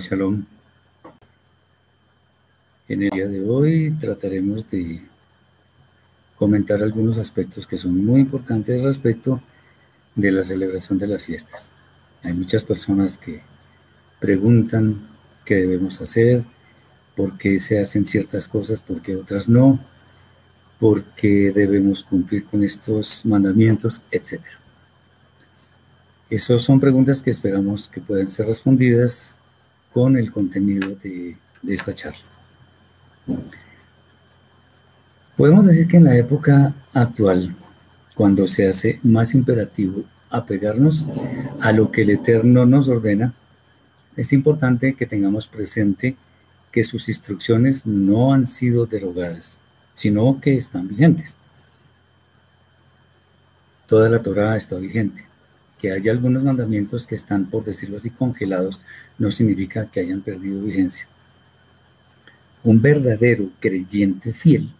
Shalom. En el día de hoy trataremos de comentar algunos aspectos que son muy importantes respecto de la celebración de las fiestas. Hay muchas personas que preguntan qué debemos hacer, por qué se hacen ciertas cosas, por qué otras no, por qué debemos cumplir con estos mandamientos, etc. Esas son preguntas que esperamos que puedan ser respondidas con el contenido de, esta charla. Podemos decir que en la época actual, cuando se hace más imperativo apegarnos a lo que el Eterno nos ordena, es importante que tengamos presente que sus instrucciones no han sido derogadas, sino que están vigentes. Toda la Torah está vigente. Que haya algunos mandamientos que están, por decirlo así, congelados, no significa que hayan perdido vigencia. Un verdadero creyente fiel,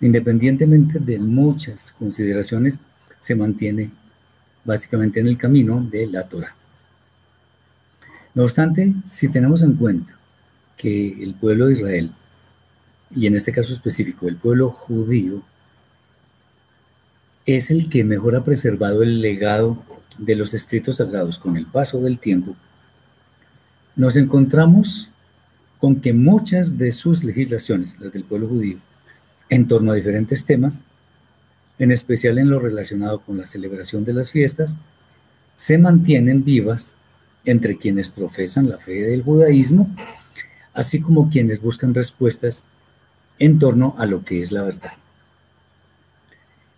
independientemente de muchas consideraciones, se mantiene básicamente en el camino de la Torah. No obstante, si tenemos en cuenta que el pueblo de Israel, y en este caso específico el pueblo judío, es el que mejor ha preservado el legado de los escritos sagrados con el paso del tiempo, nos encontramos con que muchas de sus legislaciones, las del pueblo judío, en torno a diferentes temas, en especial en lo relacionado con la celebración de las fiestas, se mantienen vivas entre quienes profesan la fe del judaísmo, así como quienes buscan respuestas en torno a lo que es la verdad.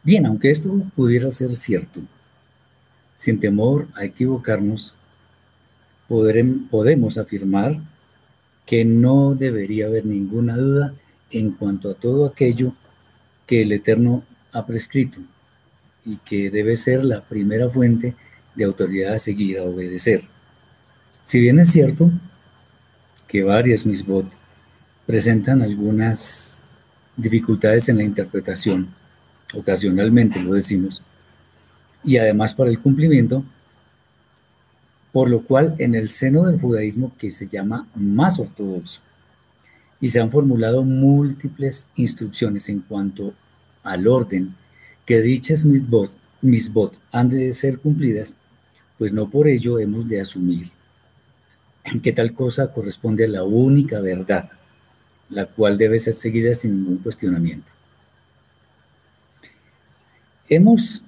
Bien, aunque esto pudiera ser cierto, sin temor a equivocarnos, podemos afirmar que no debería haber ninguna duda en cuanto a todo aquello que el Eterno ha prescrito y que debe ser la primera fuente de autoridad a seguir, a obedecer. Si bien es cierto que varias misbot presentan algunas dificultades en la interpretación, ocasionalmente lo decimos, y además para el cumplimiento, por lo cual en el seno del judaísmo que se llama más ortodoxo, y se han formulado múltiples instrucciones en cuanto al orden que dichas misbot, misbot han de ser cumplidas, pues no por ello hemos de asumir que tal cosa corresponde a la única verdad, la cual debe ser seguida sin ningún cuestionamiento. Hemos,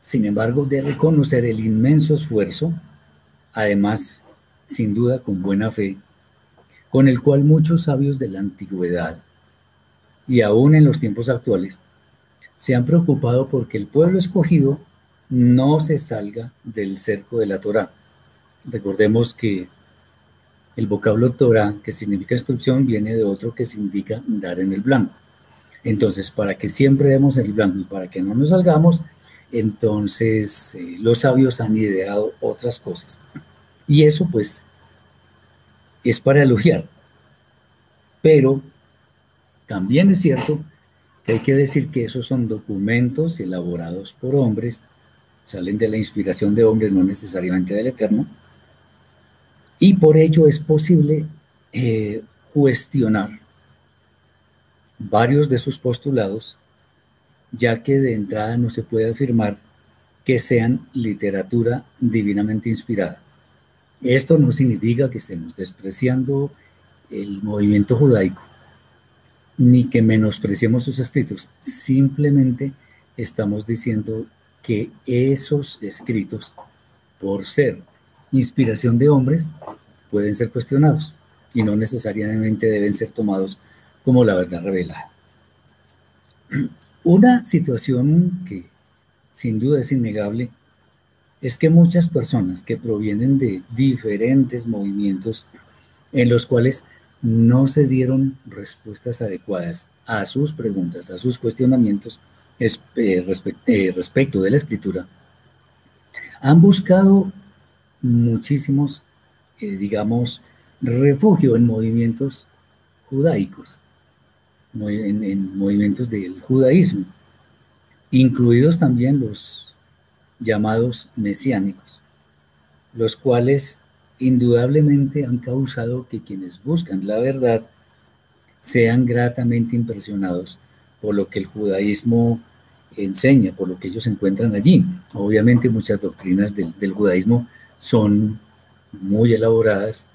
sin embargo, de reconocer el inmenso esfuerzo, además, sin duda con buena fe, con el cual muchos sabios de la antigüedad y aún en los tiempos actuales se han preocupado porque el pueblo escogido no se salga del cerco de la Torah. Recordemos que el vocablo Torah, que significa instrucción, viene de otro que significa dar en el blanco. Entonces, para que siempre demos el blanco y para que no nos salgamos, entonces eh, los sabios han ideado otras cosas. Y eso pues es para elogiar. Pero también es cierto que hay que decir que esos son documentos elaborados por hombres, salen de la inspiración de hombres, no necesariamente del Eterno, y por ello es posible eh, cuestionar varios de sus postulados, ya que de entrada no se puede afirmar que sean literatura divinamente inspirada. Esto no significa que estemos despreciando el movimiento judaico, ni que menospreciemos sus escritos. Simplemente estamos diciendo que esos escritos, por ser inspiración de hombres pueden ser cuestionados y no necesariamente deben ser tomados como la verdad revelada. Una situación que sin duda es innegable es que muchas personas que provienen de diferentes movimientos en los cuales no se dieron respuestas adecuadas a sus preguntas, a sus cuestionamientos eh, eh, respecto de la escritura, han buscado muchísimos, eh, digamos, refugio en movimientos judaicos, en, movimientos del judaísmo, incluidos también los llamados mesiánicos, los cuales indudablemente han causado que quienes buscan la verdad sean gratamente impresionados por lo que el judaísmo enseña, por lo que ellos encuentran allí. Obviamente muchas doctrinas del, judaísmo son muy elaboradas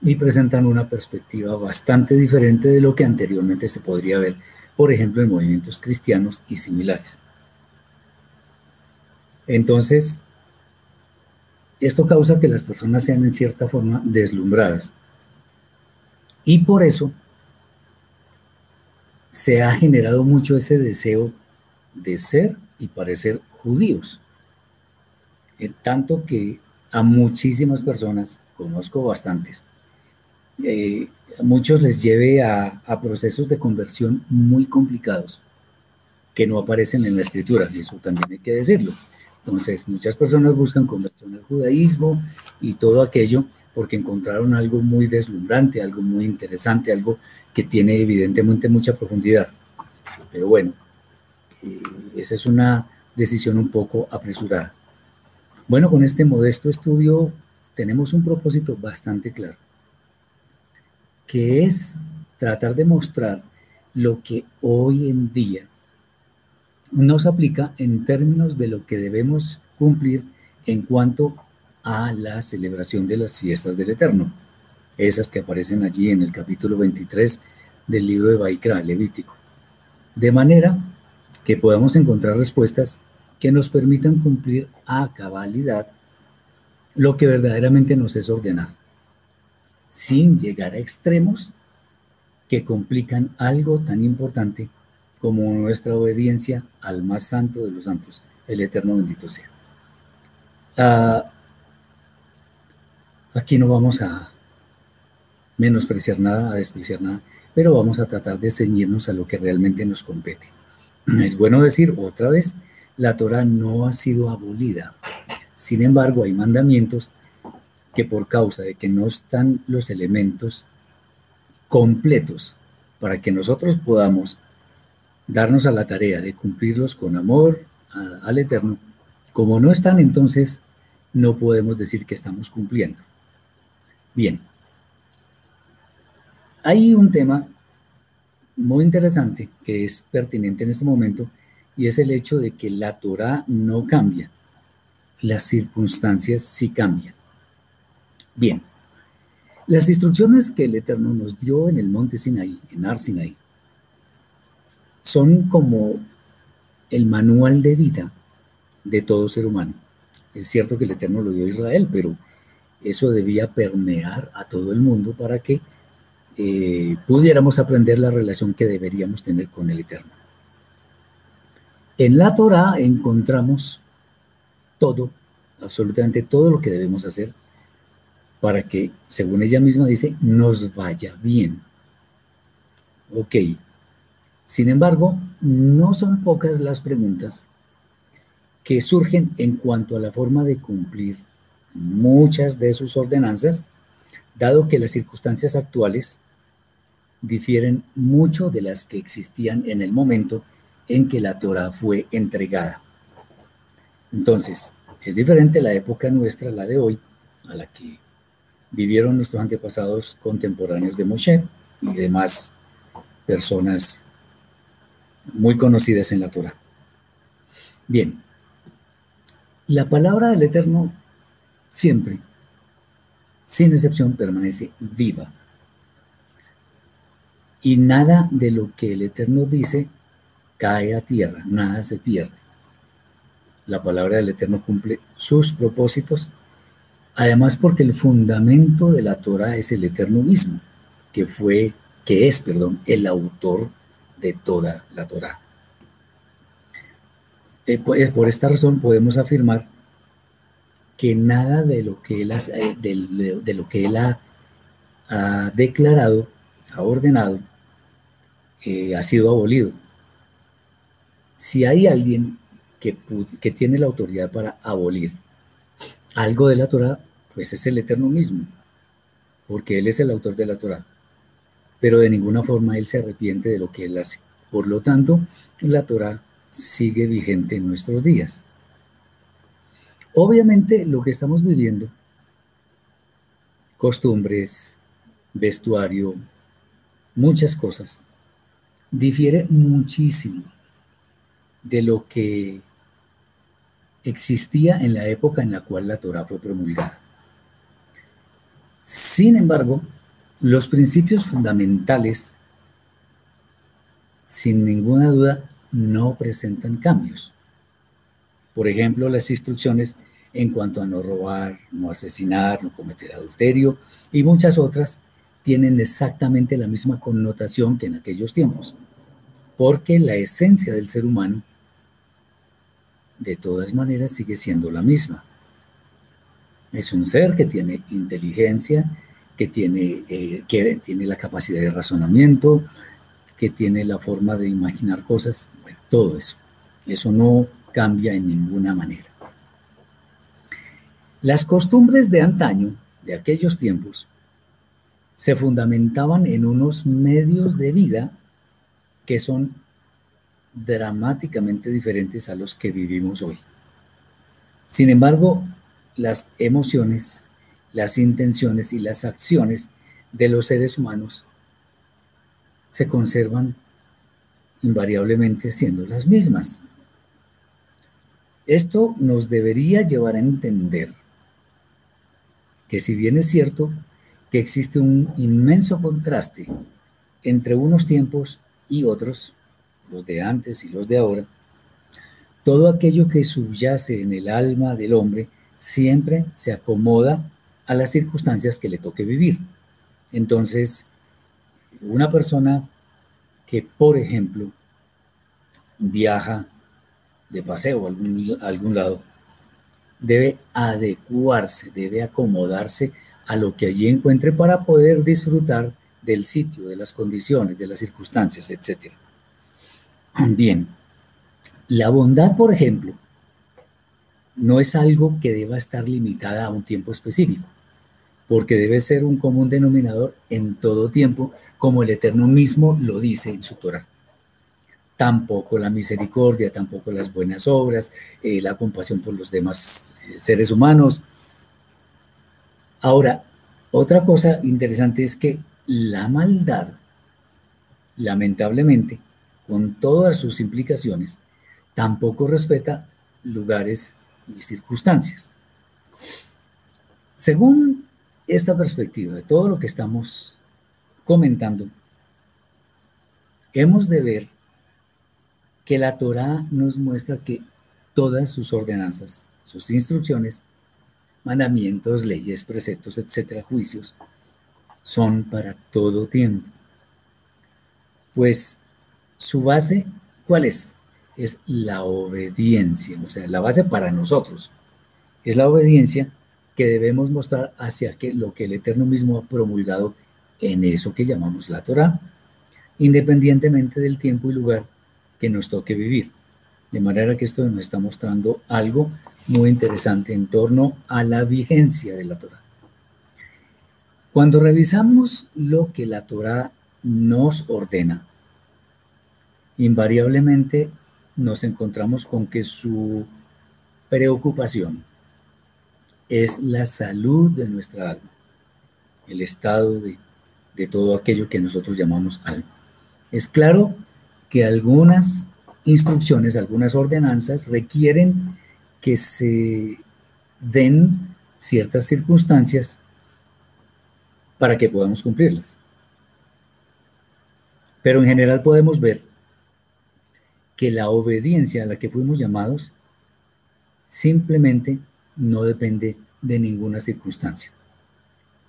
y presentan una perspectiva bastante diferente de lo que anteriormente se podría ver, por ejemplo, en movimientos cristianos y similares. Entonces, esto causa que las personas sean en cierta forma deslumbradas. Y por eso se ha generado mucho ese deseo de ser y parecer judíos. En tanto que a muchísimas personas, conozco bastantes, eh, a muchos les lleve a, a, procesos de conversión muy complicados que no aparecen en la escritura, y eso también hay que decirlo. Entonces, muchas personas buscan conversión al judaísmo y todo aquello porque encontraron algo muy deslumbrante, algo muy interesante, algo que tiene evidentemente mucha profundidad. Pero bueno, eh, esa es una decisión un poco apresurada. Bueno, con este modesto estudio tenemos un propósito bastante claro, que es tratar de mostrar lo que hoy en día nos aplica en términos de lo que debemos cumplir en cuanto a la celebración de las fiestas del Eterno, esas que aparecen allí en el capítulo 23 del libro de Baikra, Levítico, de manera que podamos encontrar respuestas que nos permitan cumplir a cabalidad lo que verdaderamente nos es ordenado, sin llegar a extremos que complican algo tan importante como nuestra obediencia al más santo de los santos, el eterno bendito sea. Ah, aquí no vamos a menospreciar nada, a despreciar nada, pero vamos a tratar de ceñirnos a lo que realmente nos compete. Es bueno decir otra vez, la Torah no ha sido abolida. Sin embargo, hay mandamientos que por causa de que no están los elementos completos para que nosotros podamos darnos a la tarea de cumplirlos con amor al Eterno, como no están, entonces no podemos decir que estamos cumpliendo. Bien, hay un tema muy interesante que es pertinente en este momento y es el hecho de que la Torah no cambia, las circunstancias sí cambian. Bien, las instrucciones que el Eterno nos dio en el monte Sinaí, en Ar Sinaí, son como el manual de vida de todo ser humano. Es cierto que el Eterno lo dio a Israel, pero eso debía permear a todo el mundo para que eh, pudiéramos aprender la relación que deberíamos tener con el Eterno. En la Torah encontramos todo, absolutamente todo lo que debemos hacer para que, según ella misma dice, nos vaya bien. Ok, sin embargo, no son pocas las preguntas que surgen en cuanto a la forma de cumplir muchas de sus ordenanzas, dado que las circunstancias actuales difieren mucho de las que existían en el momento en que la Torah fue entregada. Entonces, es diferente la época nuestra, la de hoy, a la que vivieron nuestros antepasados contemporáneos de Moshe y demás personas muy conocidas en la Torah. Bien, la palabra del Eterno siempre, sin excepción, permanece viva. Y nada de lo que el Eterno dice cae a tierra, nada se pierde. La palabra del Eterno cumple sus propósitos, además porque el fundamento de la Torah es el Eterno mismo, que fue, que es, perdón, el autor de toda la Torah. Eh, pues, por esta razón podemos afirmar que nada de lo que él, ha, eh, de, lo que él ha, declarado, ha ordenado, eh, ha sido abolido. Si hay alguien que, que tiene la autoridad para abolir algo de la Torah, pues es el Eterno mismo, porque Él es el autor de la Torah pero de ninguna forma él se arrepiente de lo que él hace. Por lo tanto, la Torah sigue vigente en nuestros días. Obviamente lo que estamos viviendo costumbres, vestuario, muchas cosas, difiere muchísimo de lo que existía en la época en la cual la Torah fue promulgada. Sin embargo, los principios fundamentales, sin ninguna duda, no presentan cambios. Por ejemplo, las instrucciones en cuanto a no robar, no asesinar, no cometer adulterio y muchas otras tienen exactamente la misma connotación que en aquellos tiempos, porque la esencia del ser humano de todas maneras sigue siendo la misma. Es un ser que tiene inteligencia, que tiene, eh, que tiene la capacidad de razonamiento, que tiene la forma de imaginar cosas, bueno, todo eso. Eso no cambia en ninguna manera. Las costumbres de antaño, de aquellos tiempos, se fundamentaban en unos medios de vida que son dramáticamente diferentes a los que vivimos hoy. Sin embargo, las emociones, las intenciones y las acciones de los seres humanos se conservan invariablemente siendo las mismas. Esto nos debería llevar a entender que si bien es cierto que existe un inmenso contraste entre unos tiempos y otros, los de antes y los de ahora, todo aquello que subyace en el alma del hombre siempre se acomoda a las circunstancias que le toque vivir. Entonces, una persona que, por ejemplo, viaja de paseo a algún, lado, debe adecuarse, debe acomodarse a lo que allí encuentre para poder disfrutar del sitio, de las condiciones, de las circunstancias, etc. Bien, la bondad, por ejemplo, no es algo que deba estar limitada a un tiempo específico, porque debe ser un común denominador en todo tiempo, como el Eterno mismo lo dice en su Torah tampoco la misericordia, tampoco las buenas obras, eh, la compasión por los demás eh, seres humanos. Ahora, otra cosa interesante es que la maldad, lamentablemente, con todas sus implicaciones, tampoco respeta lugares y circunstancias. Según esta perspectiva de todo lo que estamos comentando, hemos de ver que la Torá nos muestra que todas sus ordenanzas, sus instrucciones, mandamientos, leyes, preceptos, etcétera, juicios, son para todo tiempo. Pues su base, ¿cuál es? Es la obediencia, o sea, la base para nosotros. Es la obediencia que debemos mostrar hacia que, lo que el Eterno mismo ha promulgado en eso que llamamos la Torah, independientemente del tiempo y lugar que nos toque vivir. De manera que esto nos está mostrando algo muy interesante en torno a la vigencia de la Torah. Cuando revisamos lo que la Torah nos ordena, invariablemente nos encontramos con que su preocupación es la salud de nuestra alma, el estado de, todo aquello que nosotros llamamos alma. Es claro que algunas instrucciones, algunas ordenanzas requieren que se den ciertas circunstancias para que podamos cumplirlas. Pero en general podemos ver que la obediencia a la que fuimos llamados simplemente no depende de ninguna circunstancia.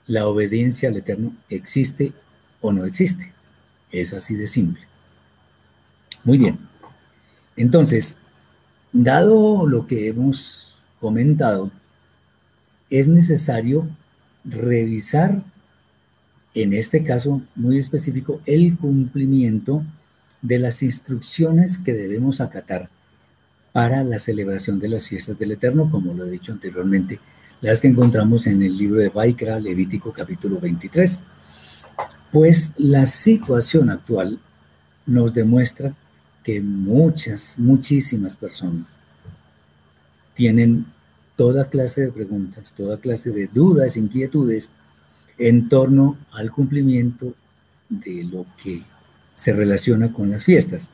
La obediencia al Eterno existe o no existe. Es así de simple. Muy bien. Entonces, dado lo que hemos comentado, es necesario revisar, en este caso muy específico, el cumplimiento de las instrucciones que debemos acatar para la celebración de las fiestas del Eterno, como lo he dicho anteriormente, las que encontramos en el libro de Baikra, Levítico capítulo 23. Pues la situación actual nos demuestra que muchas, muchísimas personas tienen toda clase de preguntas, toda clase de dudas, inquietudes en torno al cumplimiento de lo que se relaciona con las fiestas,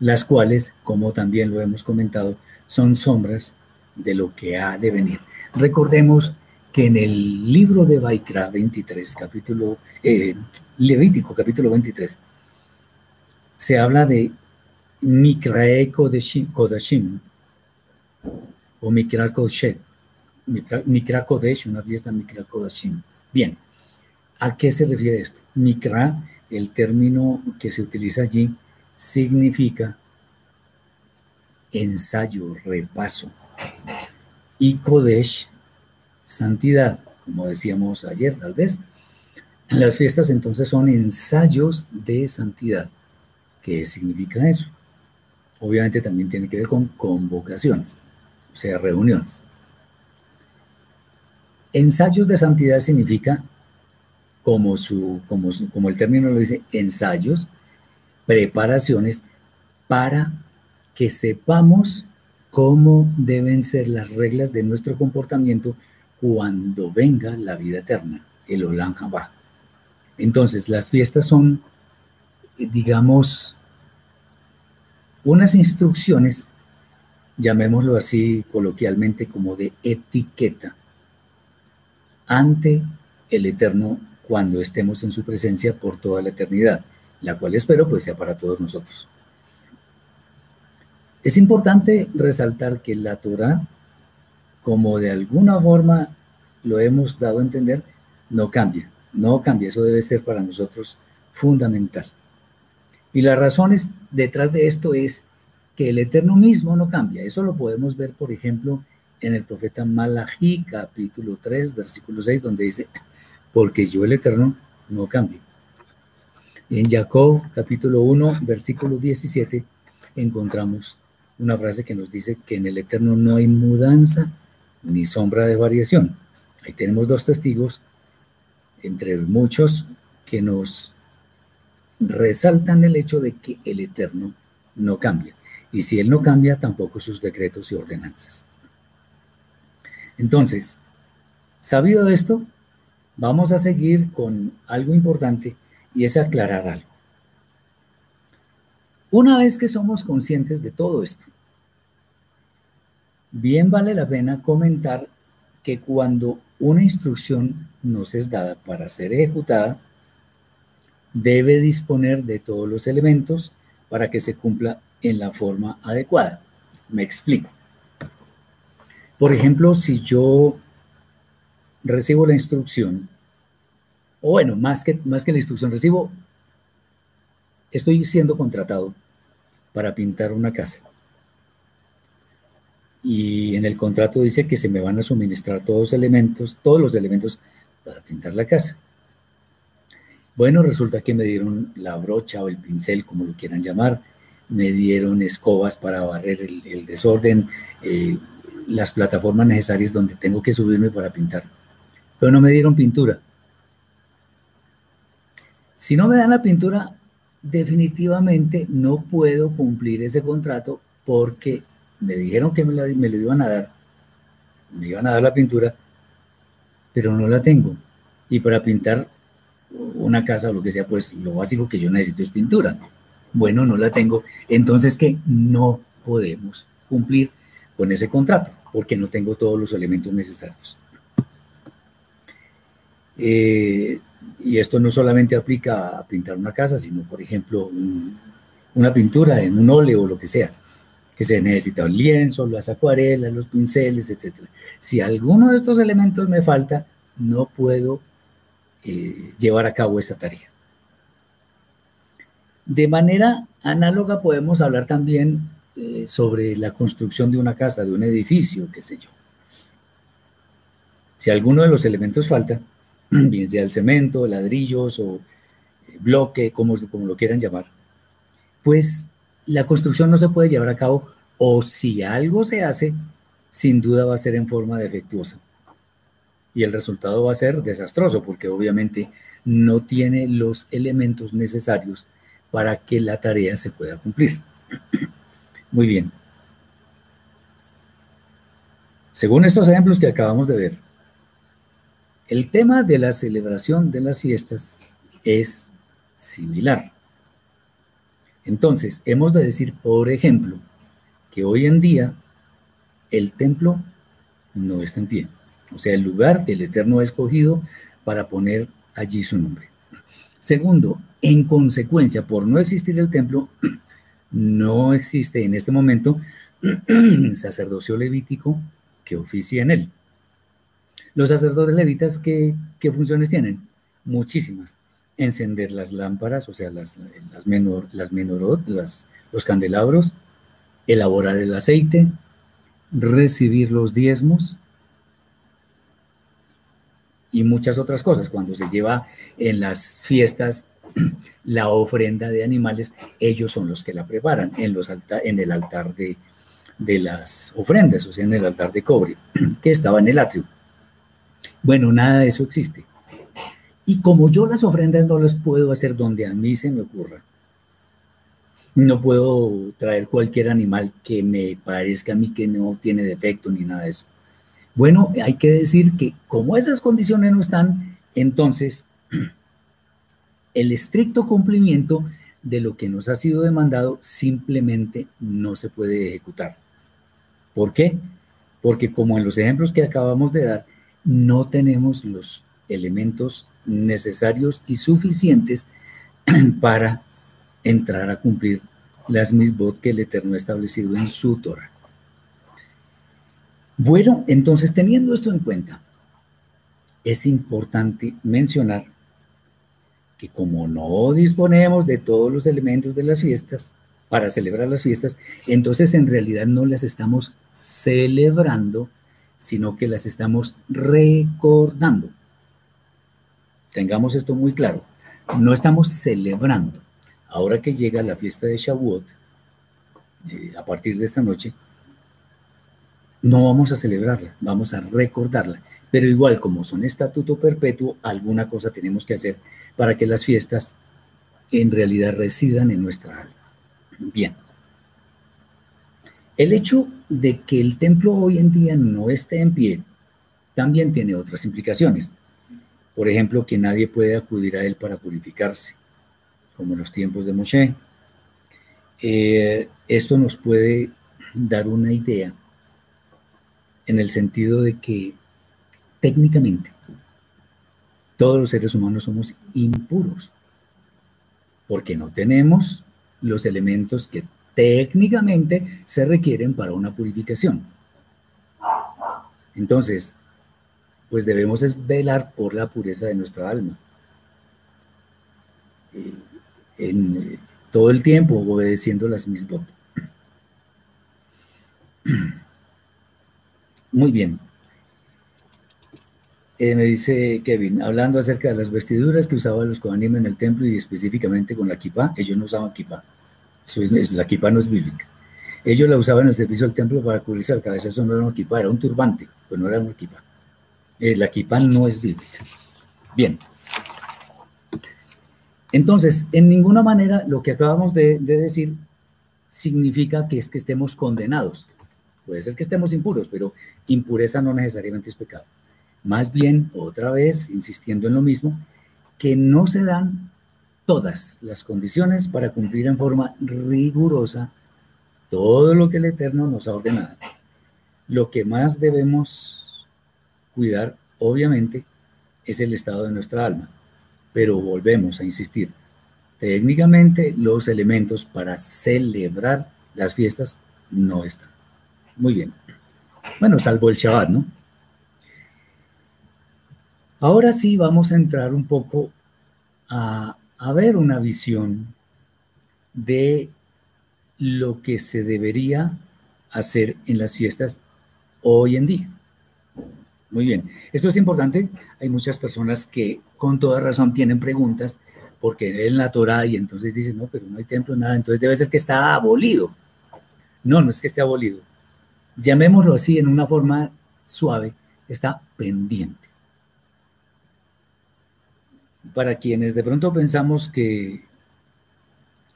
las cuales, como también lo hemos comentado, son sombras de lo que ha de venir. Recordemos que en el libro de Baikra 23, capítulo, eh, Levítico capítulo 23, se habla de Mikrae Kodashim, o Mikra Kodesh, Mikra Kodesh, una fiesta Mikra Kodashim. Bien, ¿a qué se refiere esto? Mikra, el término que se utiliza allí, significa ensayo, repaso. Y Kodesh, santidad, como decíamos ayer tal vez. Las fiestas entonces son ensayos de santidad. ¿Qué significa eso? Obviamente también tiene que ver con convocaciones, o sea, reuniones. Ensayos de santidad significa, como, su, como, como el término lo dice, ensayos, preparaciones para que sepamos cómo deben ser las reglas de nuestro comportamiento cuando venga la vida eterna, el Olam Haba. Entonces, las fiestas son, digamos, unas instrucciones, llamémoslo así coloquialmente, como de etiqueta ante el Eterno cuando estemos en su presencia por toda la eternidad, la cual espero pues sea para todos nosotros. Es importante resaltar que la Torah, como de alguna forma lo hemos dado a entender, no cambia, no cambia, eso debe ser para nosotros fundamental. Y las razones detrás de esto es que el Eterno mismo no cambia. Eso lo podemos ver, por ejemplo, en el profeta Malachi, capítulo 3, versículo 6, donde dice, porque yo el Eterno no cambio. En Jacob, capítulo 1, versículo 17, encontramos una frase que nos dice que en el Eterno no hay mudanza ni sombra de variación. Ahí tenemos dos testigos, entre muchos, que nos resaltan el hecho de que el Eterno no cambia. Y si Él no cambia, tampoco sus decretos y ordenanzas. Entonces, sabido esto, vamos a seguir con algo importante y es aclarar algo. Una vez que somos conscientes de todo esto, bien vale la pena comentar que cuando una instrucción nos es dada para ser ejecutada, debe disponer de todos los elementos para que se cumpla en la forma adecuada. Me explico. Por ejemplo, si yo recibo la instrucción, o bueno, más que, más que la instrucción, recibo estoy siendo contratado para pintar una casa. Y en el contrato dice que se me van a suministrar todos los elementos, todos los elementos para pintar la casa. Bueno, resulta que me dieron la brocha o el pincel, como lo quieran llamar, me dieron escobas para barrer el, desorden, eh, las plataformas necesarias donde tengo que subirme para pintar. Pero no me dieron pintura. Si no me dan la pintura, definitivamente no puedo cumplir ese contrato porque me dijeron que me, lo iban a dar, me iban a dar la pintura, pero no la tengo. Y para pintar una casa o lo que sea, pues lo básico que yo necesito es pintura. Bueno, no la tengo. Entonces, que no podemos cumplir con ese contrato porque no tengo todos los elementos necesarios. Eh, y esto no solamente aplica a pintar una casa, sino, por ejemplo, una pintura en un óleo o lo que sea, que se necesita un lienzo, las acuarelas, los pinceles, etc. Si alguno de estos elementos me falta, no puedo eh, llevar a cabo esa tarea. De manera análoga podemos hablar también eh, sobre la construcción de una casa, de un edificio, qué sé yo. Si alguno de los elementos falta, bien sea el cemento, ladrillos o eh, bloque, como, como lo quieran llamar, pues la construcción no se puede llevar a cabo o si algo se hace, sin duda va a ser en forma defectuosa. Y el resultado va a ser desastroso porque obviamente no tiene los elementos necesarios para que la tarea se pueda cumplir. Muy bien. Según estos ejemplos que acabamos de ver, El tema de la celebración de las fiestas es similar. Entonces, hemos de decir, por ejemplo, que hoy en día el templo no está en pie. O sea, el lugar que el Eterno ha escogido para poner allí su nombre. Segundo, en consecuencia, por no existir el templo, no existe en este momento sacerdocio levítico que oficie en él. Los sacerdotes levitas, ¿qué, funciones tienen? Muchísimas. Encender las lámparas, o sea, las, menor, las menorot, los candelabros, elaborar el aceite, recibir los diezmos y muchas otras cosas. Cuando se lleva en las fiestas la ofrenda de animales, ellos son los que la preparan en el altar de, de las ofrendas, o sea, en el altar de cobre, que estaba en el atrio. Bueno, nada de eso existe. Y como yo las ofrendas no las puedo hacer donde a mí se me ocurra, no puedo traer cualquier animal que me parezca a mí que no tiene defecto ni nada de eso. Bueno, hay que decir que como esas condiciones no están, entonces el estricto cumplimiento de lo que nos ha sido demandado simplemente no se puede ejecutar. ¿Por qué? Porque como en los ejemplos que acabamos de dar, no tenemos los elementos necesarios y suficientes para entrar a cumplir las misbot que el Eterno ha establecido en su Torah. Bueno, entonces teniendo esto en cuenta, es importante mencionar que como no disponemos de todos los elementos de las fiestas para celebrar las fiestas, entonces en realidad no las estamos celebrando, sino que las estamos recordando. Tengamos esto muy claro. No estamos celebrando. Ahora que llega la fiesta de Shavuot, eh, a partir de esta noche, no vamos a celebrarla, vamos a recordarla. Pero igual, como son estatuto perpetuo, alguna cosa tenemos que hacer para que las fiestas en realidad residan en nuestra alma. Bien. El hecho de que el templo hoy en día no esté en pie también tiene otras implicaciones. Por ejemplo, que nadie puede acudir a él para purificarse, como en los tiempos de Moshe. Eh, esto nos puede dar una idea en el sentido de que técnicamente todos los seres humanos somos impuros, porque no tenemos los elementos que técnicamente se requieren para una purificación. Entonces, pues debemos velar por la pureza de nuestra alma. Eh, en, eh, todo el tiempo obedeciendo las mismas. Muy bien. Eh, me dice Kevin, hablando acerca de las vestiduras que usaban los Kohanim en el templo y específicamente con la kippah, ellos no usaban kippah. la kippah no es bíblica. Ellos la usaban en el servicio del templo para cubrirse la cabeza, eso no era una kippah, era un turbante, pues no era una kippah. Eh, la kippah no es bíblica. Bien. Entonces, en ninguna manera lo que acabamos de decir significa que es que estemos condenados. Puede ser que estemos impuros, pero impureza no necesariamente es pecado. Más bien, otra vez, insistiendo en lo mismo, que no se dan todas las condiciones para cumplir en forma rigurosa todo lo que el Eterno nos ha ordenado. Lo que más debemos cuidar, obviamente, es el estado de nuestra alma. Pero volvemos a insistir, técnicamente los elementos para celebrar las fiestas no están. Muy bien. Bueno, salvo el Shabbat, ¿no? Ahora sí vamos a entrar un poco a, a ver una visión de lo que se debería hacer en las fiestas hoy en día. Muy bien, esto es importante. Hay muchas personas que con toda razón tienen preguntas porque en la Torah y entonces dicen, no, pero no hay templo, nada, entonces debe ser que está abolido. No, no es que esté abolido llamémoslo así en una forma suave, está pendiente. Para quienes de pronto pensamos que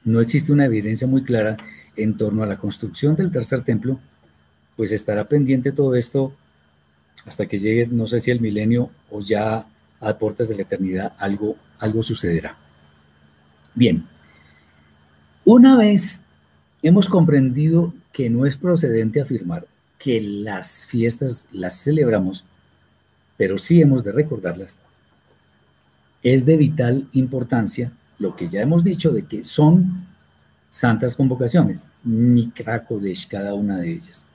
no existe una evidencia muy clara en torno a la construcción del tercer templo, pues estará pendiente todo esto hasta que llegue, no sé si el milenio o ya a puertas de la eternidad, algo, algo sucederá. Bien, una vez hemos comprendido que no es procedente afirmar que las fiestas las celebramos, pero sí hemos de recordarlas, es de vital importancia lo que ya hemos dicho de que son santas convocaciones, Mikra Kodesh, cada una de ellas.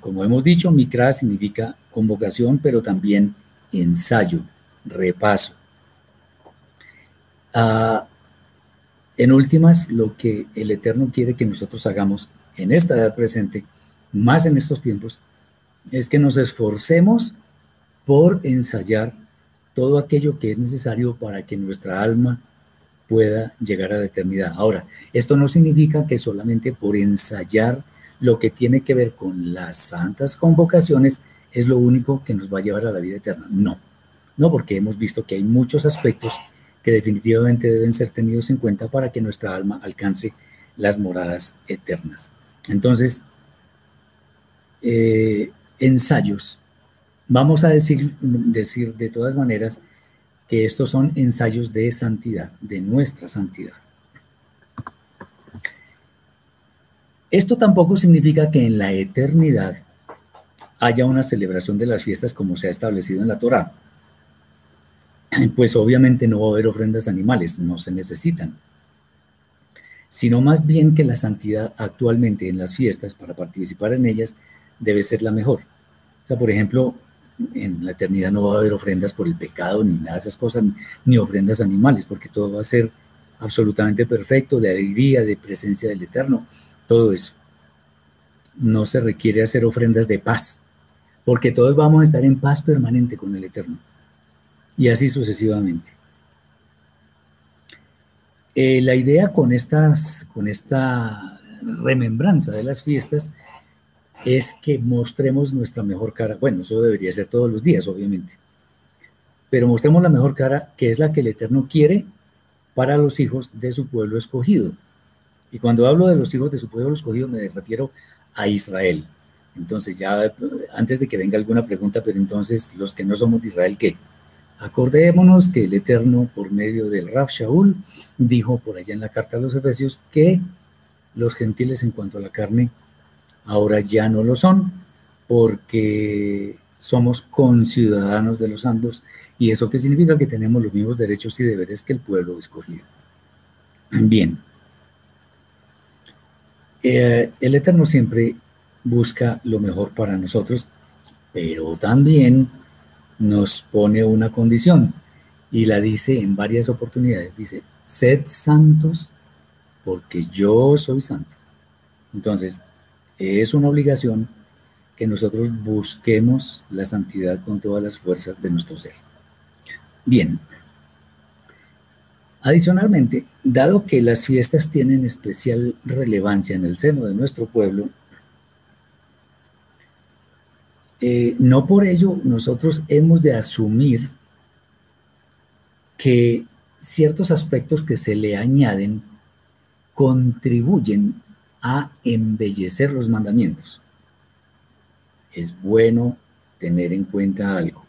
Como hemos dicho, Mikra significa convocación, pero también ensayo, repaso. Ah, en últimas, lo que el Eterno quiere que nosotros hagamos en esta edad presente, más en estos tiempos, es que nos esforcemos por ensayar todo aquello que es necesario para que nuestra alma pueda llegar a la eternidad. Ahora, esto no significa que solamente por ensayar lo que tiene que ver con las santas convocaciones es lo único que nos va a llevar a la vida eterna. No, no, porque hemos visto que hay muchos aspectos que definitivamente deben ser tenidos en cuenta para que nuestra alma alcance las moradas eternas. Entonces, eh, ensayos. Vamos a decir, decir de todas maneras que estos son ensayos de santidad, de nuestra santidad. Esto tampoco significa que en la eternidad haya una celebración de las fiestas como se ha establecido en la Torá. Pues obviamente no va a haber ofrendas animales, no se necesitan, sino más bien que la santidad actualmente en las fiestas para participar en ellas debe ser la mejor. O sea, por ejemplo, en la eternidad no va a haber ofrendas por el pecado ni nada de esas cosas, ni ofrendas animales, porque todo va a ser absolutamente perfecto, de alegría, de presencia del Eterno, todo eso. No se requiere hacer ofrendas de paz, porque todos vamos a estar en paz permanente con el Eterno. Y así sucesivamente. Eh, la idea con, estas, con esta remembranza de las fiestas es que mostremos nuestra mejor cara. Bueno, eso debería ser todos los días, obviamente. Pero mostremos la mejor cara, que es la que el Eterno quiere para los hijos de su pueblo escogido. Y cuando hablo de los hijos de su pueblo escogido, me refiero a Israel. Entonces, ya antes de que venga alguna pregunta, pero entonces, los que no somos de Israel, ¿qué? Acordémonos que el Eterno, por medio del Raf Shaul, dijo por allá en la carta a los Efesios que los gentiles en cuanto a la carne ahora ya no lo son porque somos conciudadanos de los santos y eso qué significa que tenemos los mismos derechos y deberes que el pueblo escogido. Bien, eh, el Eterno siempre busca lo mejor para nosotros, pero también nos pone una condición y la dice en varias oportunidades. Dice, sed santos porque yo soy santo. Entonces, es una obligación que nosotros busquemos la santidad con todas las fuerzas de nuestro ser. Bien. Adicionalmente, dado que las fiestas tienen especial relevancia en el seno de nuestro pueblo, eh, no por ello nosotros hemos de asumir que ciertos aspectos que se le añaden contribuyen a embellecer los mandamientos. Es bueno tener en cuenta algo.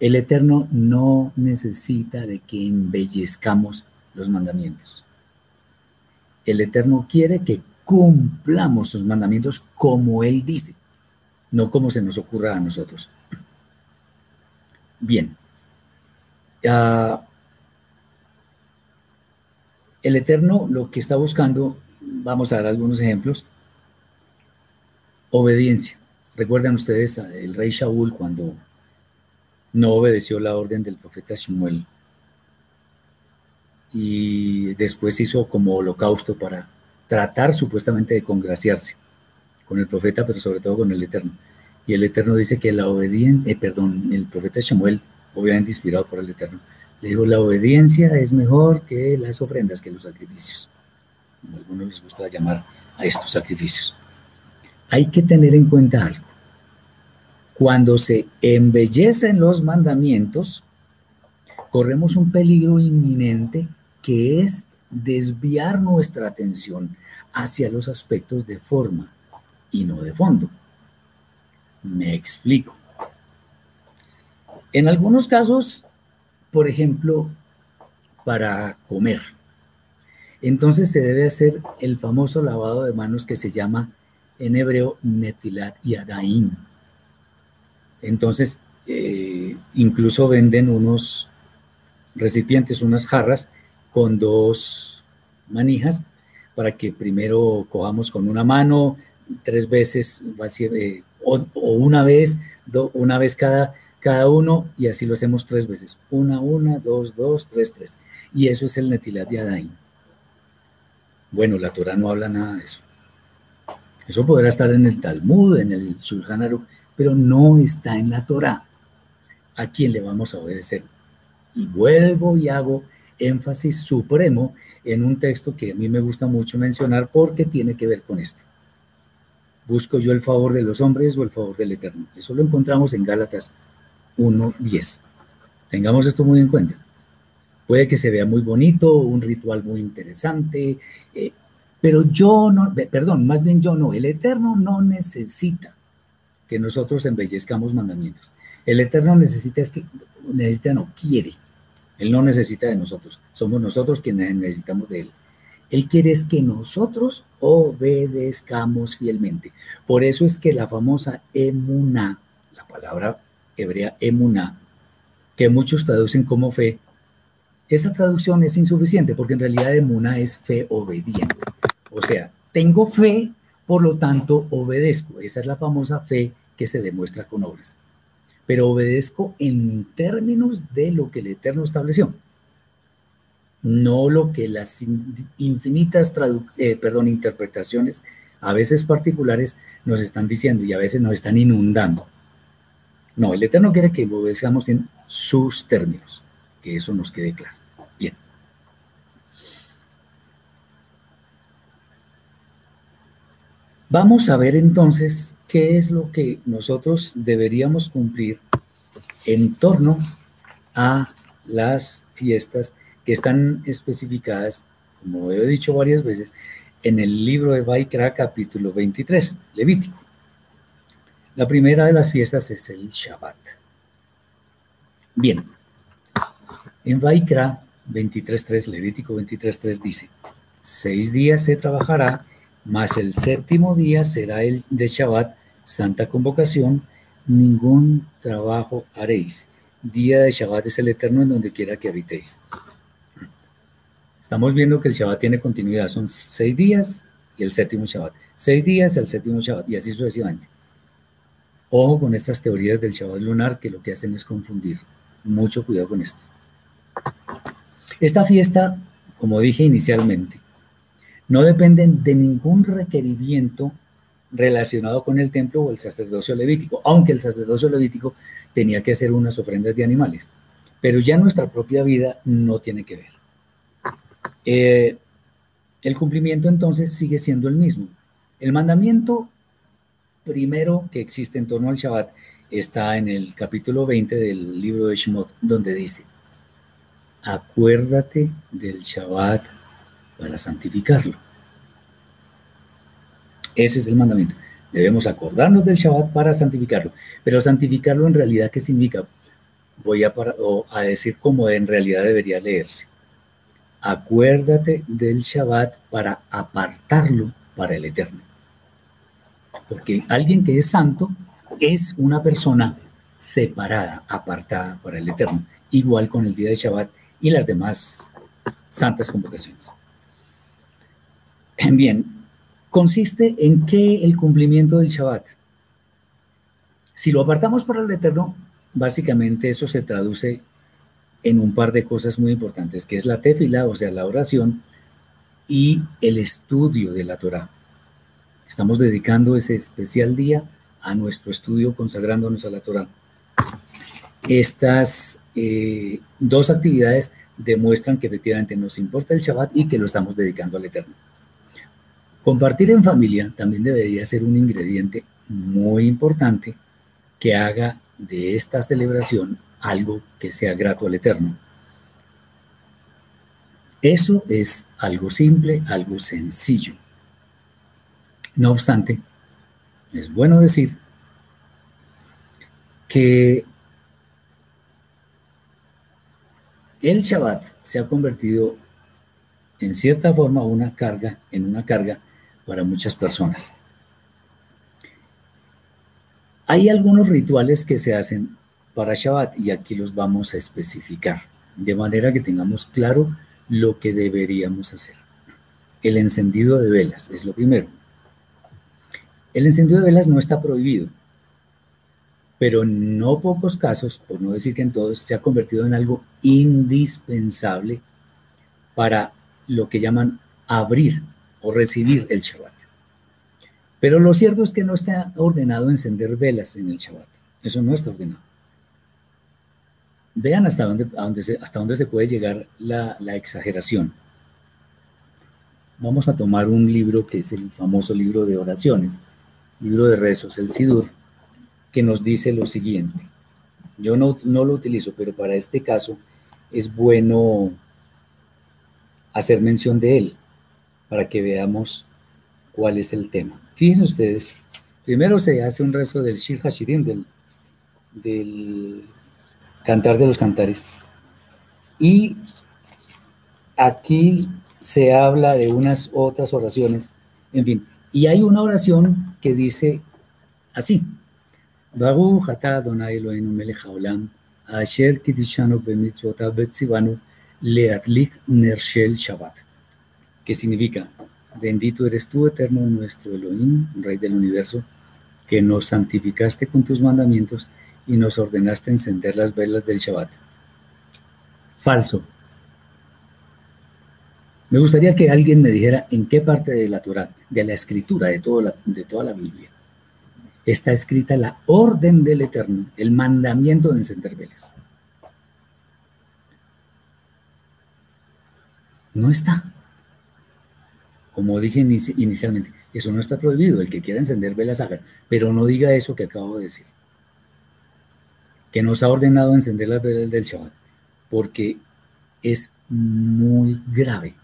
El Eterno no necesita de que embellezcamos los mandamientos. El Eterno quiere que cumplamos sus mandamientos como Él dice, no como se nos ocurra a nosotros. Bien. Ah, el Eterno lo que está buscando Vamos a dar algunos ejemplos. Obediencia. Recuerdan ustedes el rey Shaul cuando no obedeció la orden del profeta Shmuel y después hizo como holocausto para tratar supuestamente de congraciarse con el profeta, pero sobre todo con el Eterno. Y el Eterno dice que la obediencia, eh, perdón, el profeta Shmuel, obviamente inspirado por el Eterno, le dijo, la obediencia es mejor que las ofrendas, que los sacrificios como algunos les gusta llamar a estos sacrificios. Hay que tener en cuenta algo. Cuando se embellecen los mandamientos, corremos un peligro inminente que es desviar nuestra atención hacia los aspectos de forma y no de fondo. Me explico. En algunos casos, por ejemplo, para comer. Entonces se debe hacer el famoso lavado de manos que se llama en hebreo netilat y. Entonces, eh, incluso venden unos recipientes, unas jarras con dos manijas para que primero cojamos con una mano tres veces eh, o, una vez, una vez cada, cada uno y así lo hacemos tres veces. Una, una, dos, dos, tres, tres. Y eso es el Netilat Yadayim. Bueno, la Torah no habla nada de eso. Eso podrá estar en el Talmud, en el Shulchan pero no está en la Torah. ¿A quién le vamos a obedecer? Y vuelvo y hago énfasis supremo en un texto que a mí me gusta mucho mencionar porque tiene que ver con esto. ¿Busco yo el favor de los hombres o el favor del Eterno? Eso lo encontramos en Gálatas 1.10. Tengamos esto muy en cuenta. Puede que se vea muy bonito, un ritual muy interesante, eh, pero yo no, perdón, más bien yo no, el Eterno no necesita que nosotros embellezcamos mandamientos. El Eterno necesita, es que, necesita, no, quiere. Él no necesita de nosotros, somos nosotros quienes necesitamos de Él. Él quiere es que nosotros obedezcamos fielmente. Por eso es que la famosa emuná, la palabra hebrea emuná, que muchos traducen como fe, esta traducción es insuficiente porque en realidad emuna es fe obediente. O sea, tengo fe, por lo tanto obedezco. Esa es la famosa fe que se demuestra con obras. Pero obedezco en términos de lo que el Eterno estableció no lo que las infinitas eh, perdón, interpretaciones, a veces particulares, nos están diciendo y a veces nos están inundando. No, el Eterno quiere que obedezcamos en sus términos, que eso nos quede claro. Bien. Vamos a ver entonces qué es lo que nosotros deberíamos cumplir en torno a las fiestas que están especificadas, como he dicho varias veces, en el libro de Vaikra capítulo 23, Levítico. La primera de las fiestas es el Shabbat. Bien, en Vaikra 23.3, Levítico 23.3 dice, seis días se trabajará, mas el séptimo día será el de Shabbat, santa convocación, ningún trabajo haréis. Día de Shabbat es el eterno en donde quiera que habitéis. Estamos viendo que el Shabbat tiene continuidad, son seis días y el séptimo Shabbat. Seis días, el séptimo Shabbat y así sucesivamente. Ojo con estas teorías del Shabbat lunar que lo que hacen es confundir. Mucho cuidado con esto. Esta fiesta, como dije inicialmente, no dependen de ningún requerimiento relacionado con el templo o el sacerdocio levítico, aunque el sacerdocio levítico tenía que hacer unas ofrendas de animales. Pero ya nuestra propia vida no tiene que ver. Eh, el cumplimiento entonces sigue siendo el mismo. El mandamiento primero que existe en torno al Shabbat está en el capítulo 20 del libro de Shemot, donde dice, acuérdate del Shabbat para santificarlo. Ese es el mandamiento. Debemos acordarnos del Shabbat para santificarlo. Pero santificarlo en realidad, ¿qué significa? Voy a, a decir cómo en realidad debería leerse acuérdate del Shabbat para apartarlo para el Eterno. Porque alguien que es santo es una persona separada, apartada para el Eterno, igual con el día de Shabbat y las demás santas convocaciones. Bien, consiste en que el cumplimiento del Shabbat, si lo apartamos para el Eterno, básicamente eso se traduce en un par de cosas muy importantes, que es la tefila, o sea, la oración, y el estudio de la Torah. Estamos dedicando ese especial día a nuestro estudio consagrándonos a la Torah. Estas eh, dos actividades demuestran que efectivamente nos importa el Shabbat y que lo estamos dedicando al Eterno. Compartir en familia también debería ser un ingrediente muy importante que haga de esta celebración algo que sea grato al Eterno. Eso es algo simple, algo sencillo. No obstante, es bueno decir que el Shabbat se ha convertido en cierta forma una carga, en una carga para muchas personas. Hay algunos rituales que se hacen para Shabbat y aquí los vamos a especificar, de manera que tengamos claro lo que deberíamos hacer. El encendido de velas es lo primero. El encendido de velas no está prohibido, pero en no pocos casos, por no decir que en todos, se ha convertido en algo indispensable para lo que llaman abrir o recibir el Shabbat. Pero lo cierto es que no está ordenado encender velas en el Shabbat. Eso no está ordenado. Vean hasta dónde, se, hasta dónde se puede llegar la, la exageración. Vamos a tomar un libro que es el famoso libro de oraciones, libro de rezos, el Sidur, que nos dice lo siguiente. Yo no, no lo utilizo, pero para este caso es bueno hacer mención de él para que veamos cuál es el tema. Fíjense ustedes, primero se hace un rezo del Shir Hashirim, del, Cantar de los Cantares, y aquí se habla de unas otras oraciones, en fin, y hay una oración que dice así, Baruch atah Adonai Eloheinu melech haolam, asher kidishanu bemitzvotav leatlik nershel Shabbat, que significa, bendito eres tú, eterno nuestro Elohim, Rey del universo, que nos santificaste con tus mandamientos y nos ordenaste encender las velas del Shabbat. Falso. Me gustaría que alguien me dijera en qué parte de la Torah, de la escritura, de, de toda la Biblia, está escrita la orden del Eterno, el mandamiento de encender velas. No está. Como dije inicialmente, eso no está prohibido. El que quiera encender velas haga, pero no diga eso que acabo de decir. Que nos ha ordenado encender las velas del Shabbat, porque es muy grave.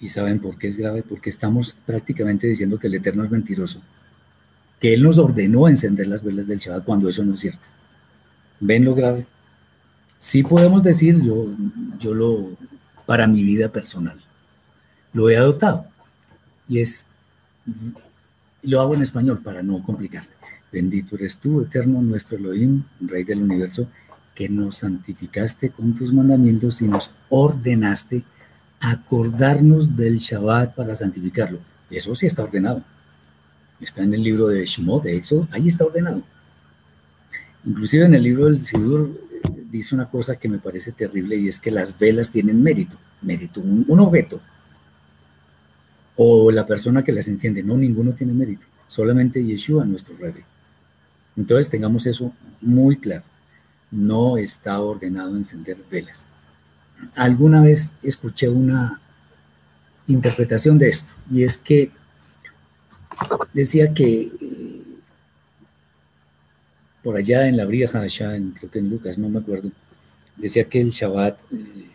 ¿Y saben por qué es grave? Porque estamos prácticamente diciendo que el Eterno es mentiroso. Que Él nos ordenó encender las velas del Shabbat cuando eso no es cierto. ¿Ven lo grave? Sí podemos decir, yo, yo lo, para mi vida personal, lo he adoptado. Y es, lo hago en español para no complicarme. Bendito eres tú, eterno nuestro Elohim, Rey del universo, que nos santificaste con tus mandamientos y nos ordenaste acordarnos del Shabbat para santificarlo. Eso sí está ordenado. Está en el libro de Shemot, de Éxodo, ahí está ordenado. Inclusive en el libro del Sidur dice una cosa que me parece terrible y es que las velas tienen mérito, mérito, un, objeto. O la persona que las enciende, no, ninguno tiene mérito, solamente Yeshua, nuestro rey. Entonces tengamos eso muy claro. No está ordenado encender velas alguna vez escuché una interpretación de esto, y es que decía que eh, por allá en la allá en, creo que en Lucas, no me acuerdo, decía que el Shabbat, eh,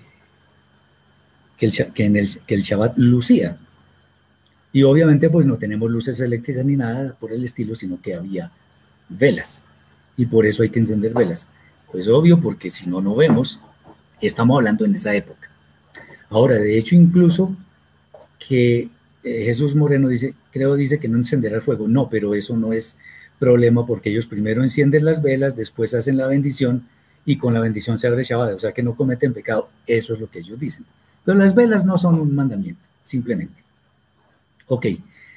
que, el, que, en el, que el Shabbat lucía. Y obviamente pues no tenemos luces eléctricas ni nada por el estilo, sino que había velas. Y por eso hay que encender velas. Pues obvio, porque si no, no vemos. Estamos hablando en esa época. Ahora, de hecho, incluso que eh, Jesús Moreno dice, creo dice que no encenderá el fuego. No, pero eso no es problema porque ellos primero encienden las velas, después hacen la bendición y con la bendición se abre Shabbat, o sea que no cometen pecado. Eso es lo que ellos dicen. Pero las velas no son un mandamiento, simplemente. Ok,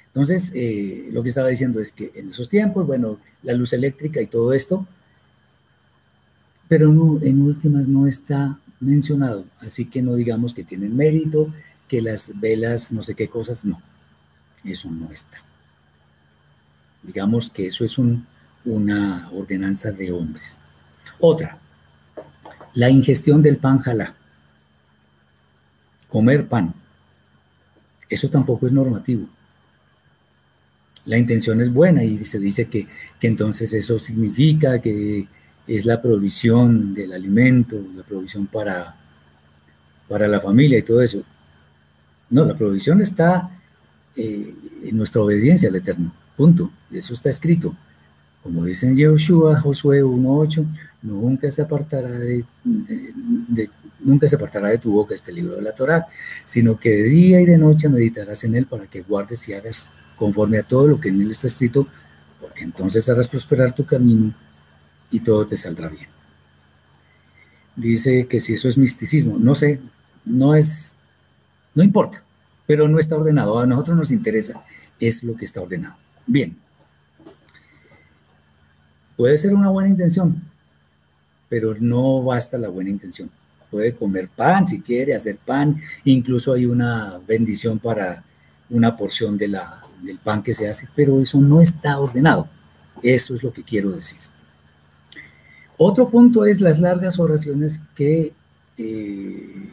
entonces eh, lo que estaba diciendo es que en esos tiempos, bueno, la luz eléctrica y todo esto, pero no, en últimas no está mencionado, así que no digamos que tienen mérito, que las velas, no sé qué cosas, no, eso no está. Digamos que eso es una ordenanza de hombres. Otra, la ingestión del pan jalá, comer pan, eso tampoco es normativo. La intención es buena y se dice que, entonces eso significa que es la provisión del alimento, la provisión para, para la familia y todo eso. No, la provisión está eh, en nuestra obediencia al Eterno, punto. Eso está escrito. Como dice en Joshua, Josué 1.8, nunca se apartará de, nunca se apartará de tu boca este libro de la Torá, sino que de día y de noche meditarás en él para que guardes y hagas conforme a todo lo que en él está escrito, porque entonces harás prosperar tu camino y todo te saldrá bien. Dice que si eso es misticismo, no sé, no es, no importa, pero no está ordenado. A nosotros nos interesa, es lo que está ordenado. Bien, Puede ser una buena intención, pero no basta la buena intención. Puede comer pan si quiere, hacer pan. Incluso hay una bendición para una porción del pan que se hace, pero eso no está ordenado. Eso es lo que quiero decir. Otro punto es las largas oraciones que eh,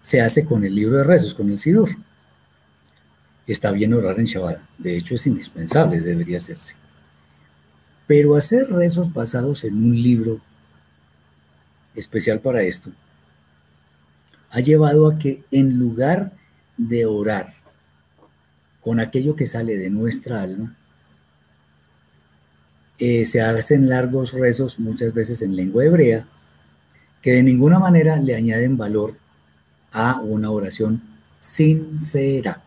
se hace con el libro de rezos, con el Sidur. Está bien orar en Shabbat. De hecho, es indispensable, debería hacerse. Pero hacer rezos basados en un libro especial para esto ha llevado a que en lugar de orar con aquello que sale de nuestra alma, eh, se hacen largos rezos muchas veces en lengua hebrea que de ninguna manera le añaden valor a una oración sincera.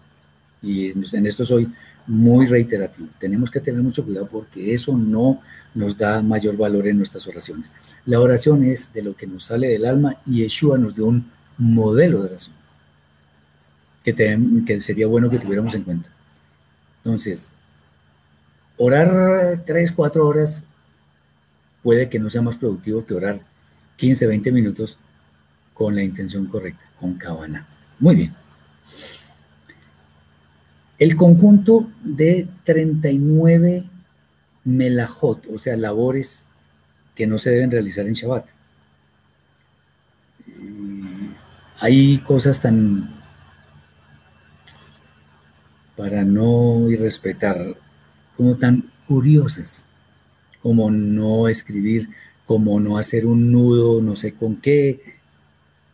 Y en esto soy muy reiterativo. Tenemos que tener mucho cuidado porque eso no nos da mayor valor en nuestras oraciones. La oración es de lo que nos sale del alma y Yeshua nos dio un modelo de oración que, que sería bueno que tuviéramos en cuenta. Entonces, orar 3, 4 horas puede que no sea más productivo que orar 15, 20 minutos con la intención correcta, con cabana. Muy bien. El conjunto de 39 melajot, o sea, labores que no se deben realizar en Shabbat. Hay cosas tan, para no irrespetar, como tan curiosas, como no escribir, como no hacer un nudo, no sé con qué.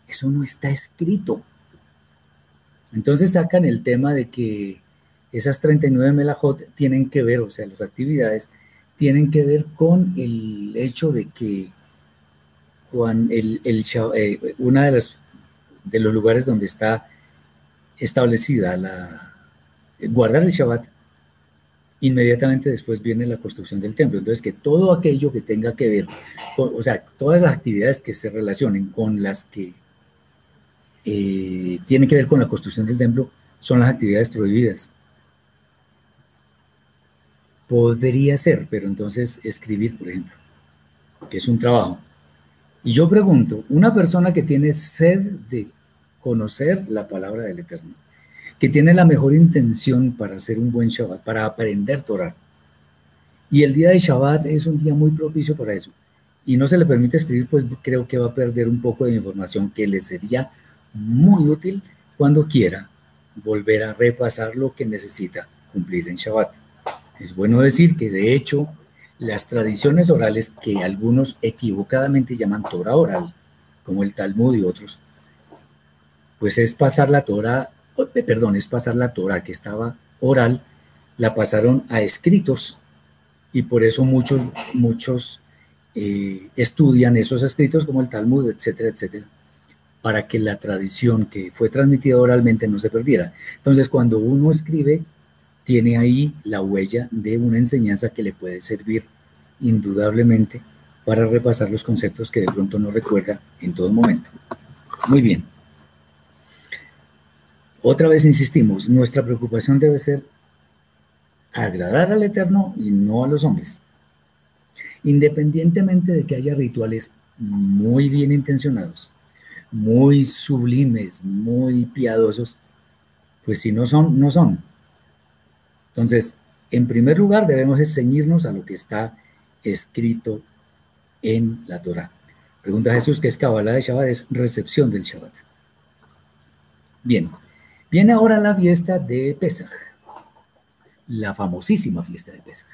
Eso no está escrito. Entonces sacan el tema de que esas 39 melajot tienen que ver, o sea, las actividades tienen que ver con el hecho de que Juan, el, el eh, una de las de los lugares donde está establecida la guardar el Shabbat, inmediatamente después viene la construcción del templo. Entonces, que todo aquello que tenga que ver, o sea, todas las actividades que se relacionen con las que eh, tienen que ver con la construcción del templo son las actividades prohibidas. Podría ser, pero entonces escribir, por ejemplo, que es un trabajo. Y yo pregunto, una persona que tiene sed de conocer la palabra del Eterno, que tiene la mejor intención para hacer un buen Shabbat, para aprender Torah, y el día de Shabbat es un día muy propicio para eso, y no se le permite escribir, pues creo que va a perder un poco de información que le sería muy útil cuando quiera volver a repasar lo que necesita cumplir en Shabbat. Es bueno decir que de hecho las tradiciones orales que algunos equivocadamente llaman Torah oral, como el Talmud y otros, pues es pasar la Torah, eh, perdón, es pasar la Torah que estaba oral, la pasaron a escritos y por eso muchos, muchos eh, estudian esos escritos como el Talmud, etcétera, etcétera, para que la tradición que fue transmitida oralmente no se perdiera. Entonces, cuando uno escribe, tiene ahí la huella de una enseñanza que le puede servir indudablemente para repasar los conceptos que de pronto no recuerda en todo momento. Muy bien. Otra vez insistimos, nuestra preocupación debe ser agradar al Eterno y no a los hombres. Independientemente de que haya rituales muy bien intencionados, muy sublimes, muy piadosos, pues si no son, no son. Entonces, en primer lugar, debemos ceñirnos a lo que está escrito en la Torah. Pregunta Jesús, ¿qué es Kabbalah de Shabbat? Es recepción del Shabbat. Bien, viene ahora la fiesta de Pesach, la famosísima fiesta de Pesach.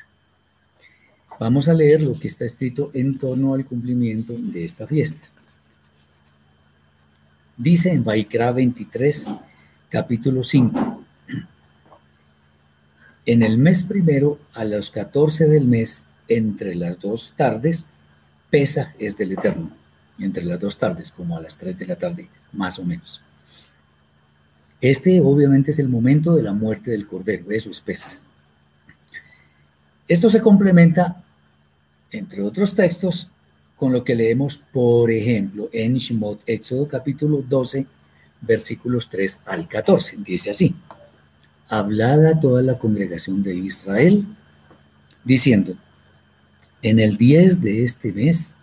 Vamos a leer lo que está escrito en torno al cumplimiento de esta fiesta. Dice en Vaikra 23, capítulo 5, en el mes primero, a los 14 del mes, entre las dos tardes, Pesaj es del Eterno, entre las dos tardes, como a las 3 de la tarde, más o menos. Este obviamente es el momento de la muerte del Cordero, eso es Pesaj. Esto se complementa, entre otros textos, con lo que leemos, por ejemplo, en Shemot, Éxodo capítulo 12, versículos 3 al 14. Dice así, hablada a toda la congregación de Israel, diciendo, en el 10 de este mes,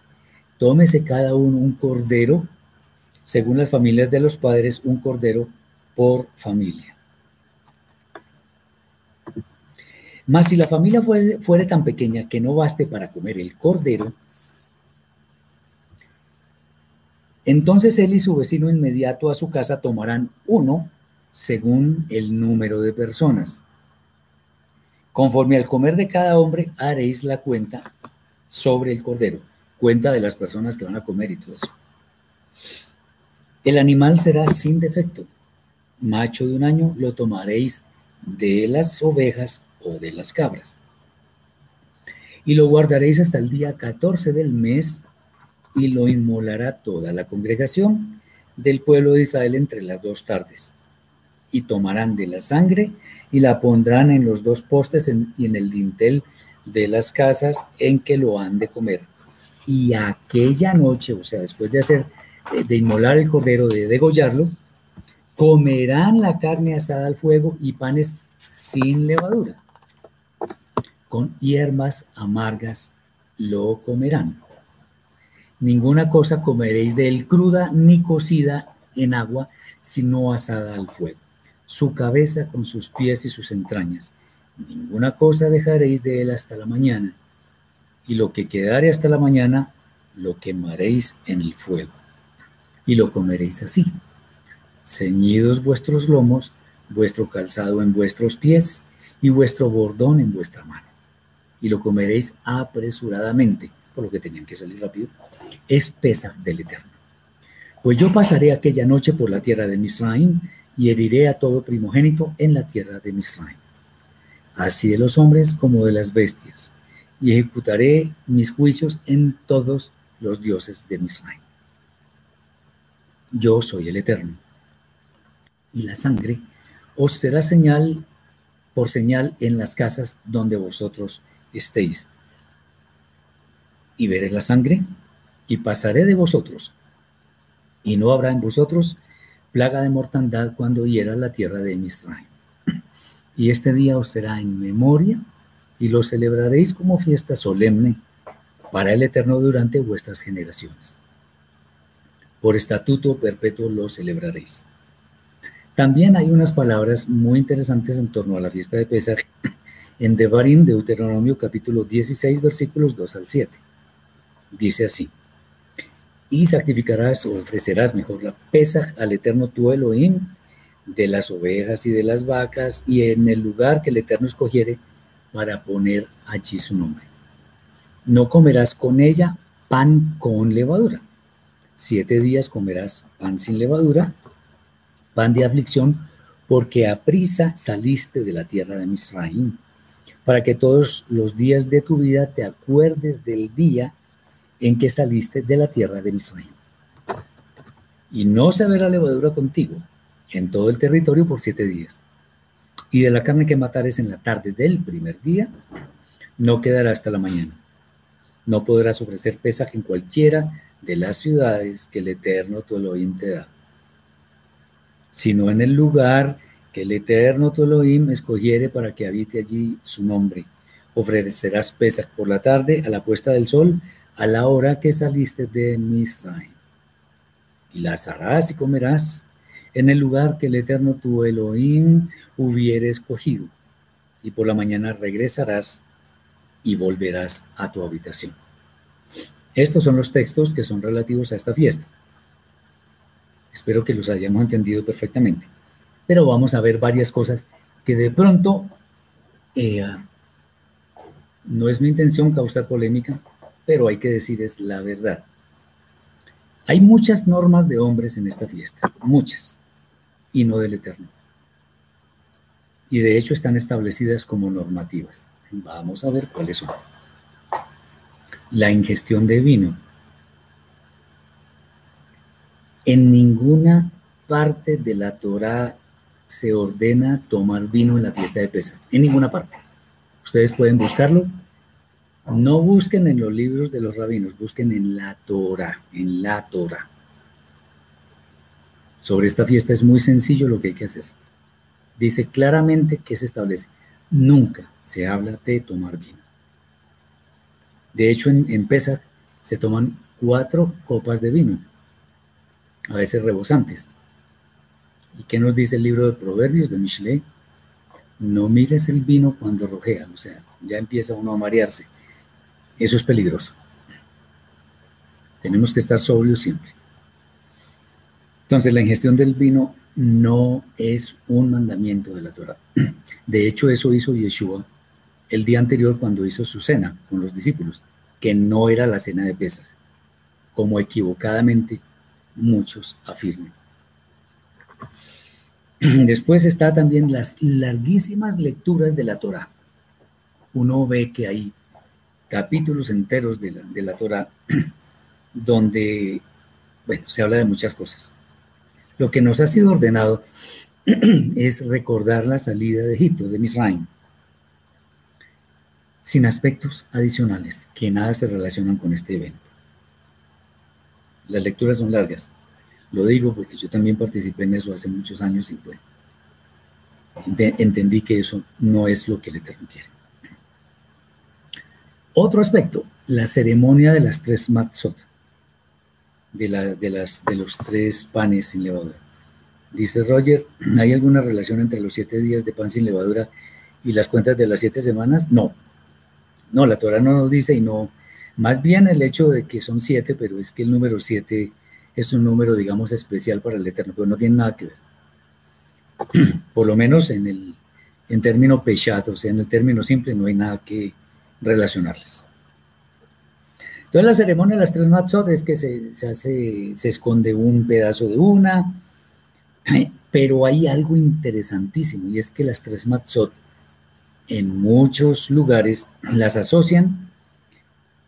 tómese cada uno un cordero, según las familias de los padres, un cordero por familia. Mas si la familia fuere, fuere tan pequeña que no baste para comer el cordero, entonces él y su vecino inmediato a su casa tomarán uno según el número de personas. Conforme al comer de cada hombre, haréis la cuenta sobre el cordero, cuenta de las personas que van a comer y todo eso. El animal será sin defecto. Macho de un año lo tomaréis de las ovejas o de las cabras. Y lo guardaréis hasta el día 14 del mes y lo inmolará toda la congregación del pueblo de Israel entre las dos tardes. Y tomarán de la sangre y la pondrán en los dos postes y en el dintel de las casas en que lo han de comer. Y aquella noche, o sea, después de hacer, de inmolar el cordero, de degollarlo, comerán la carne asada al fuego y panes sin levadura con hierbas amargas lo comerán. Ninguna cosa comeréis de él cruda ni cocida en agua, sino asada al fuego. Su cabeza con sus pies y sus entrañas. Ninguna cosa dejaréis de él hasta la mañana. Y lo que quedare hasta la mañana, lo quemaréis en el fuego. Y lo comeréis así. Ceñidos vuestros lomos, vuestro calzado en vuestros pies y vuestro bordón en vuestra mano y lo comeréis apresuradamente, por lo que tenían que salir rápido, es pesa del Eterno. Pues yo pasaré aquella noche por la tierra de Misraim y heriré a todo primogénito en la tierra de Misraim, así de los hombres como de las bestias, y ejecutaré mis juicios en todos los dioses de Misraim. Yo soy el Eterno. Y la sangre os será señal por señal en las casas donde vosotros estéis. Y veré la sangre y pasaré de vosotros. Y no habrá en vosotros plaga de mortandad cuando hiera la tierra de Misraim. Y este día os será en memoria y lo celebraréis como fiesta solemne para el Eterno durante vuestras generaciones. Por estatuto perpetuo lo celebraréis. También hay unas palabras muy interesantes en torno a la fiesta de Pesach en Devarim, Deuteronomio capítulo 16, versículos 2 al 7. Dice así, y sacrificarás o ofrecerás mejor la Pesaj al eterno tu Elohim de las ovejas y de las vacas y en el lugar que el eterno escogiere para poner allí su nombre. No comerás con ella pan con levadura. Siete días comerás pan sin levadura, pan de aflicción, porque a prisa saliste de la tierra de Misraim para que todos los días de tu vida te acuerdes del día en que saliste de la tierra de Misraim. Y no se verá levadura contigo en todo el territorio por siete días. Y de la carne que matares en la tarde del primer día, no quedará hasta la mañana. No podrás ofrecer pesaje en cualquiera de las ciudades que el Eterno tu Elohim te da, sino en el lugar que el Eterno tu Elohim escogiere para que habite allí su nombre. Ofrecerás pesas por la tarde a la puesta del sol, a la hora que saliste de Misraim. Y las harás y comerás en el lugar que el Eterno tu Elohim hubiere escogido. Y por la mañana regresarás y volverás a tu habitación. Estos son los textos que son relativos a esta fiesta. Espero que los hayamos entendido perfectamente pero vamos a ver varias cosas que de pronto eh, no es mi intención causar polémica, pero hay que decir es la verdad. Hay muchas normas de hombres en esta fiesta, muchas, y no del Eterno. Y de hecho están establecidas como normativas. Vamos a ver cuáles son. la ingestión de vino. En ninguna parte de la Torah se ordena tomar vino en la fiesta de Pesach. En ninguna parte. Ustedes pueden buscarlo. No busquen en los libros de los rabinos, busquen en la Torah, en la Torah. Sobre esta fiesta es muy sencillo lo que hay que hacer. Dice claramente que se establece. Nunca se habla de tomar vino. De hecho, en, en Pesach se toman cuatro copas de vino, a veces rebosantes. ¿Y qué nos dice el libro de Proverbios de Michelet? No mires el vino cuando rojea, o sea, ya empieza uno a marearse. Eso es peligroso. Tenemos que estar sobrios siempre. Entonces, la ingestión del vino no es un mandamiento de la Torah. De hecho, eso hizo Yeshua el día anterior cuando hizo su cena con los discípulos, que no era la cena de Pesach, como equivocadamente muchos afirman. Después está también las larguísimas lecturas de la Torah. Uno ve que hay capítulos enteros de la, de la Torah donde, bueno, se habla de muchas cosas. Lo que nos ha sido ordenado es recordar la salida de Egipto, de Misraim, sin aspectos adicionales que nada se relacionan con este evento. Las lecturas son largas. Lo digo porque yo también participé en eso hace muchos años y bueno, entendí que eso no es lo que el Eterno quiere. Otro aspecto, la ceremonia de las tres matzot de, la, de, las, de los tres panes sin levadura. Dice Roger, ¿hay alguna relación entre los siete días de pan sin levadura y las cuentas de las siete semanas? No, no, la Torah no nos dice y no, más bien el hecho de que son siete, pero es que el número siete es un número, digamos, especial para el Eterno, pero no tiene nada que ver. Por lo menos en el en término peshat, o sea, en el término simple, no hay nada que relacionarles. Entonces la ceremonia de las tres matzot es que se, se, hace, se esconde un pedazo de una, pero hay algo interesantísimo y es que las tres matzot en muchos lugares las asocian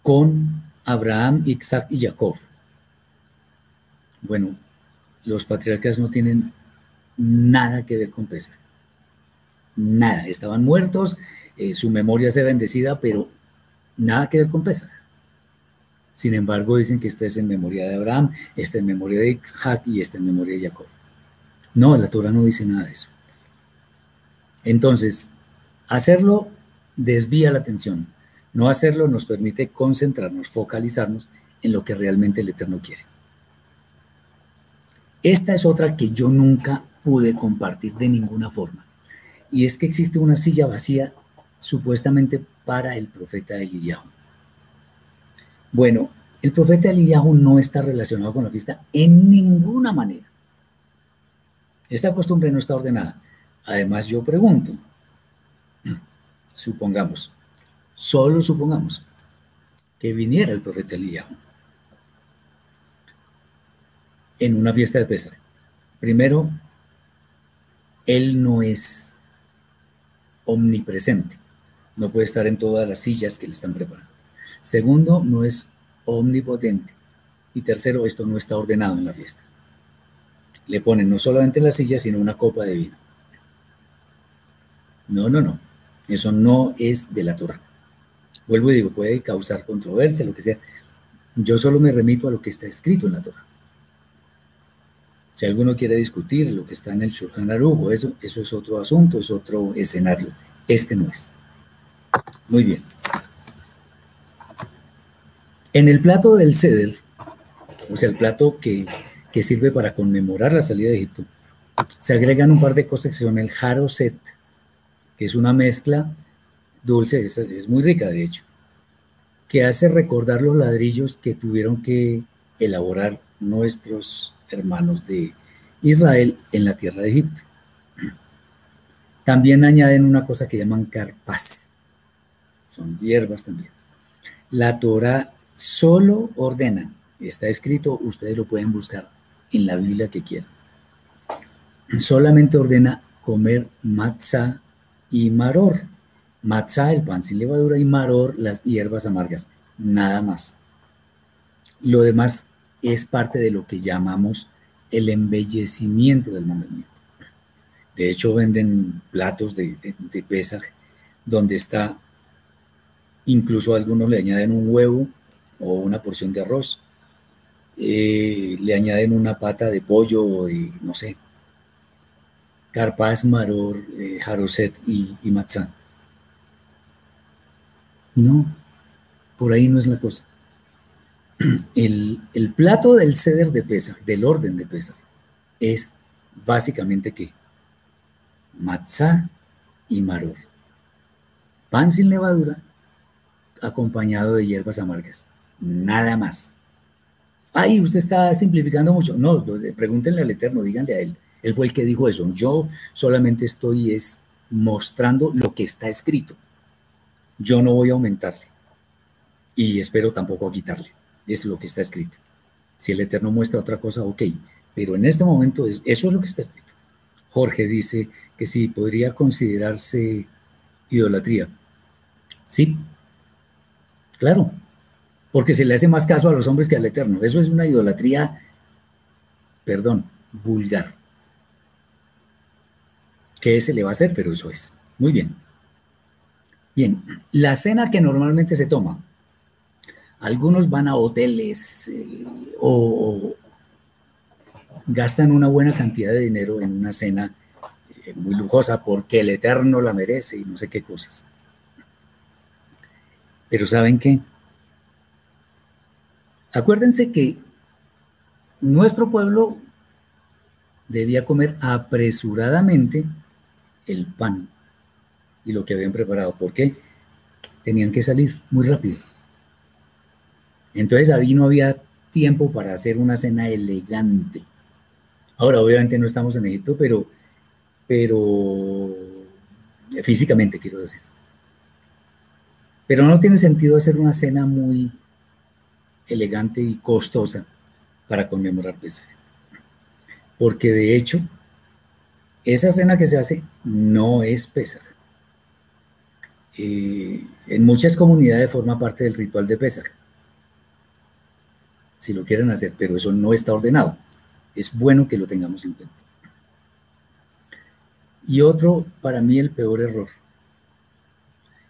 con Abraham, Isaac y Jacob. Bueno, los patriarcas no tienen nada que ver con Pesach. Nada, estaban muertos, eh, su memoria se bendecida, pero nada que ver con Pesach. Sin embargo, dicen que este es en memoria de Abraham, este en memoria de Isaac y este en memoria de Jacob. No, la Torah no dice nada de eso. Entonces, hacerlo desvía la atención. No hacerlo nos permite concentrarnos, focalizarnos en lo que realmente el Eterno quiere. Esta es otra que yo nunca pude compartir de ninguna forma. Y es que existe una silla vacía supuestamente para el profeta Eliyahu. Bueno, el profeta Eliyahu no está relacionado con la fiesta en ninguna manera. Esta costumbre no está ordenada. Además, yo pregunto, supongamos, solo supongamos que viniera el profeta Eliyahu en una fiesta de Pesach. Primero, él no es omnipresente, no puede estar en todas las sillas que le están preparando. Segundo, no es omnipotente. Y tercero, esto no está ordenado en la fiesta. Le ponen no solamente la silla, sino una copa de vino. No, no, no. Eso no es de la Torah. Vuelvo y digo, puede causar controversia, lo que sea. Yo solo me remito a lo que está escrito en la Torah. Si alguno quiere discutir lo que está en el Shulchan Aruch, eso, eso es otro asunto, es otro escenario. Este no es. Muy bien. En el plato del ceder, o sea, el plato que, sirve para conmemorar la salida de Egipto, se agregan un par de cosas que son el jaroset, que es una mezcla dulce, es, es muy rica de hecho, que hace recordar los ladrillos que tuvieron que elaborar nuestros hermanos de Israel en la tierra de Egipto. También añaden una cosa que llaman carpas, son hierbas también. La Torah solo ordena, está escrito, ustedes lo pueden buscar en la Biblia que quieran. Solamente ordena comer matzah y maror. Matzah, el pan sin levadura, y maror, las hierbas amargas. nada más. Lo demás es parte de lo que llamamos el embellecimiento del mandamiento. De hecho, venden platos de, de, donde está, incluso algunos le añaden un huevo o una porción de arroz, eh, le añaden una pata de pollo o de, no sé, carpaz, maror, eh, jaroset y, matzá. No, por ahí no es la cosa. El, plato del ceder de Pesach, del orden de Pesach, es básicamente que matzá y maror. Pan sin levadura acompañado de hierbas amargas. Nada más. Ay, usted está simplificando mucho. No, pregúntenle al Eterno, díganle a él. Él fue el que dijo eso. Yo solamente estoy es mostrando lo que está escrito. Yo no voy a aumentarle. Y espero tampoco a quitarle. Es lo que está escrito. Si el Eterno muestra otra cosa, ok. Pero en este momento eso es lo que está escrito. Jorge dice que sí, podría considerarse idolatría. Sí, claro, porque se le hace más caso a los hombres que al Eterno. Eso es una idolatría, perdón, vulgar. ¿Qué se le va a hacer? Pero eso es. Muy bien. Bien, la cena que normalmente se toma. Algunos van a hoteles eh, o gastan una buena cantidad de dinero en una cena eh, muy lujosa porque el Eterno la merece y no sé qué cosas. Pero ¿saben qué? Acuérdense que nuestro pueblo debía comer apresuradamente el pan y lo que habían preparado. ¿Por qué? Tenían que salir muy rápido. Entonces ahí no había tiempo para hacer una cena elegante. Ahora, obviamente no estamos en Egipto, pero pero físicamente quiero decir. Pero no tiene sentido hacer una cena muy elegante y costosa para conmemorar Pesaj. Porque de hecho, esa cena que se hace no es Pesaj. Eh, en muchas comunidades forma parte del ritual de Pesaj. Si lo quieren hacer, pero eso no está ordenado. Es bueno que lo tengamos en cuenta. Y otro, para mí el peor error,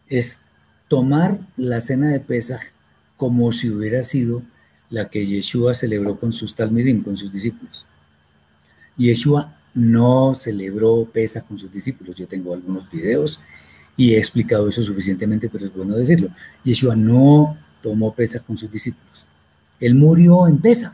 es tomar la cena de Pesaj como si hubiera sido la que Yeshua celebró con sus talmidim, con sus discípulos. Yeshua no celebró Pesaj con sus discípulos. Yo tengo algunos videos y he explicado eso suficientemente, pero es bueno decirlo. Yeshua no tomó Pesaj con sus discípulos. Él murió en Pesaj.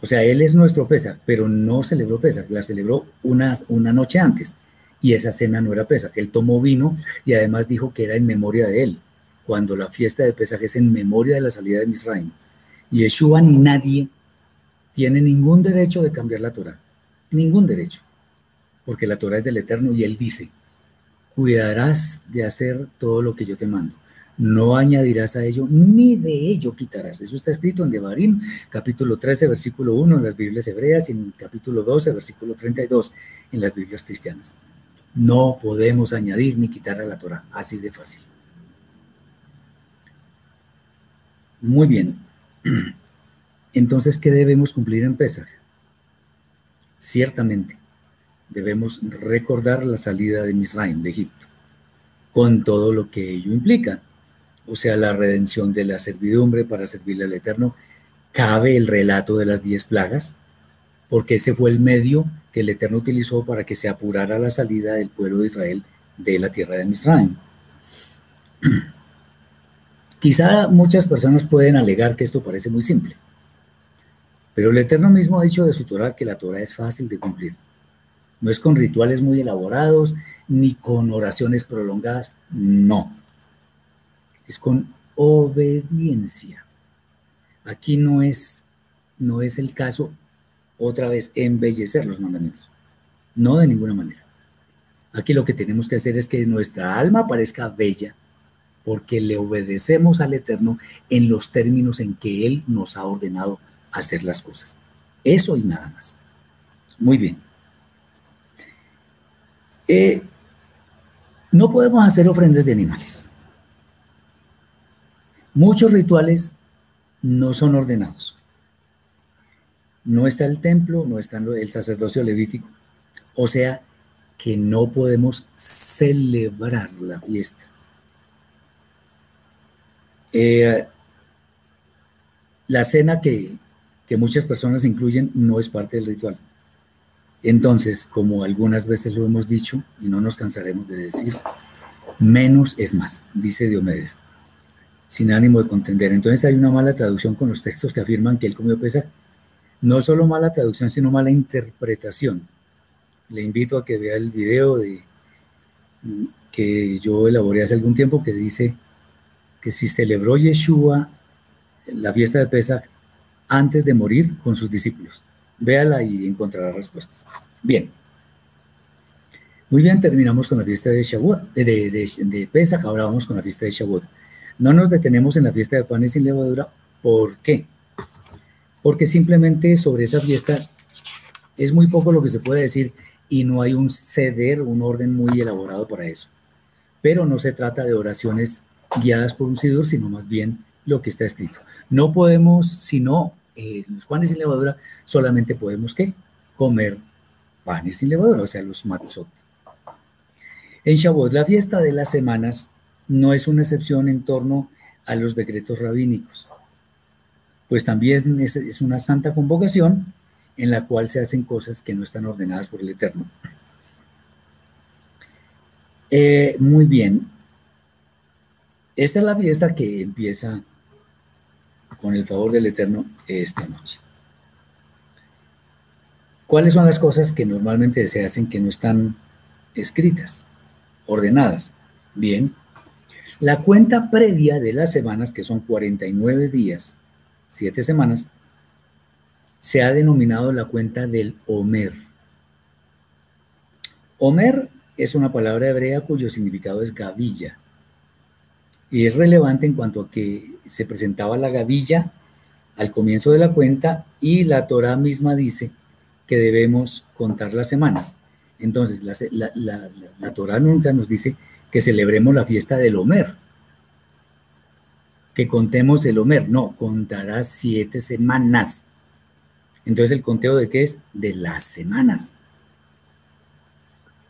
O sea, él es nuestro Pesach, pero no celebró Pesach, la celebró una, una noche antes. Y esa cena no era Pesach. Él tomó vino y además dijo que era en memoria de él, cuando la fiesta de Pesach es en memoria de la salida de Misraim. Yeshua ni nadie tiene ningún derecho de cambiar la Torah. Ningún derecho. Porque la Torah es del Eterno y él dice, cuidarás de hacer todo lo que yo te mando no añadirás a ello, ni de ello quitarás. Eso está escrito en Devarim, capítulo 13, versículo 1 en las Biblias hebreas y en capítulo 12, versículo 32 en las Biblias cristianas. No podemos añadir ni quitar a la Torah, así de fácil. Muy bien. Entonces, ¿qué debemos cumplir en Pesach? Ciertamente, debemos recordar la salida de Misraim, de Egipto, con todo lo que ello implica o sea, la redención de la servidumbre para servirle al Eterno, cabe el relato de las diez plagas, porque ese fue el medio el Eterno utilizó para que se apurara la salida del pueblo de Israel de la tierra de Misraim. Quizá muchas personas pueden alegar que esto parece muy simple, pero el Eterno mismo ha dicho de su Torah que la Torah es fácil de cumplir. No es con rituales muy elaborados ni con oraciones prolongadas, no es con obediencia. Aquí no es, no es el caso, otra vez, embellecer los mandamientos. No de ninguna manera. Aquí lo que tenemos que hacer es que nuestra alma parezca bella, porque le obedecemos al Eterno en los términos en que Él nos ha ordenado hacer las cosas. Eso y nada más. Muy bien. Eh, no podemos hacer ofrendas de animales. Muchos rituales no son ordenados. No está el templo, no está el sacerdocio levítico. O sea que no podemos celebrar la fiesta. Eh, la cena que, que muchas personas incluyen no es parte del ritual. Entonces, como algunas veces lo hemos dicho y no nos cansaremos de decir, menos es más, dice Diomedes sin ánimo de contender. Entonces hay una mala traducción con los textos que afirman que él comió pesa. No solo mala traducción, sino mala interpretación. Le invito a que vea el video de, que yo elaboré hace algún tiempo que dice que si celebró Yeshua la fiesta de Pesach antes de morir con sus discípulos. Véala y encontrará respuestas. Bien. Muy bien, terminamos con la fiesta de Shavuot, de, de Pesach, ahora vamos con la fiesta de Shavuot. No nos detenemos en la fiesta de panes sin levadura. ¿Por qué? Porque simplemente sobre esa fiesta es muy poco lo que se puede decir y no hay un ceder, un orden muy elaborado para eso. Pero no se trata de oraciones guiadas por un sidur, sino más bien lo que está escrito. No podemos, sino eh, los panes sin levadura, solamente podemos ¿qué? comer panes sin levadura, o sea, los matzot. En Shavuot, la fiesta de las semanas, no es una excepción en torno a los decretos rabínicos, pues también es, una santa convocación en la cual se hacen cosas que no están ordenadas por el Eterno. Eh, muy bien. Esta es la fiesta que empieza con el favor del Eterno esta noche. ¿Cuáles son las cosas que normalmente se hacen que no están escritas, ordenadas? Bien, la cuenta previa de las semanas, que son 49 días, 7 semanas, se ha denominado la cuenta del Homer. Homer es una palabra hebrea cuyo significado es gavilla. Y es relevante en cuanto a que se presentaba la gavilla al comienzo de la cuenta y la Torah misma dice que debemos contar las semanas. Entonces, la, la Torah nunca nos dice que celebremos la fiesta del Homer, que contemos el Homer, no, contará siete semanas. Entonces, ¿el conteo de qué es? De las semanas.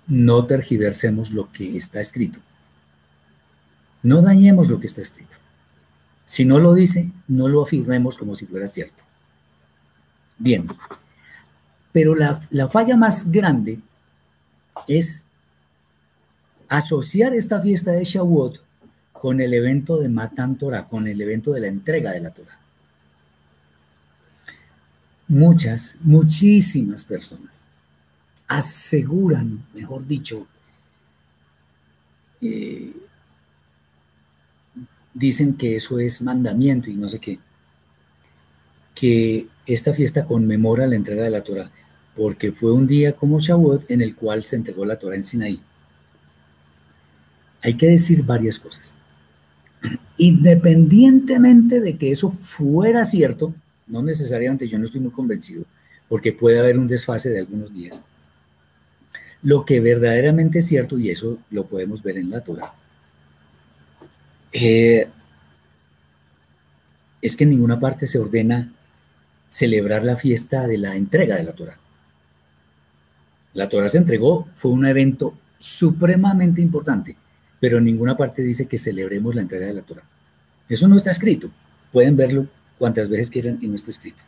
No tergiversemos lo que está escrito. No dañemos lo que está escrito. Si no lo dice, no lo afirmemos como si fuera cierto. Bien, pero la, la falla más grande es asociar esta fiesta de Shavuot con el evento de Matan Torah, con el evento de la entrega de la Torah. Muchas, muchísimas personas aseguran, mejor dicho, eh, dicen que eso es mandamiento y no sé qué, que esta fiesta conmemora la entrega de la Torah, porque fue un día como Shavuot en el cual se entregó la Torah en Sinaí hay que decir varias cosas. Independientemente de que eso fuera cierto, no necesariamente yo no estoy muy convencido, porque puede haber un desfase de algunos días. Lo que verdaderamente es cierto, y eso lo podemos ver en la Torah, eh, es que en ninguna parte se ordena celebrar la fiesta de la entrega de la Torah. La Torah se entregó, fue un evento supremamente importante pero en ninguna parte dice que celebremos la entrega de la Torah. Eso no está escrito. Pueden verlo cuantas veces quieran y no está escrito.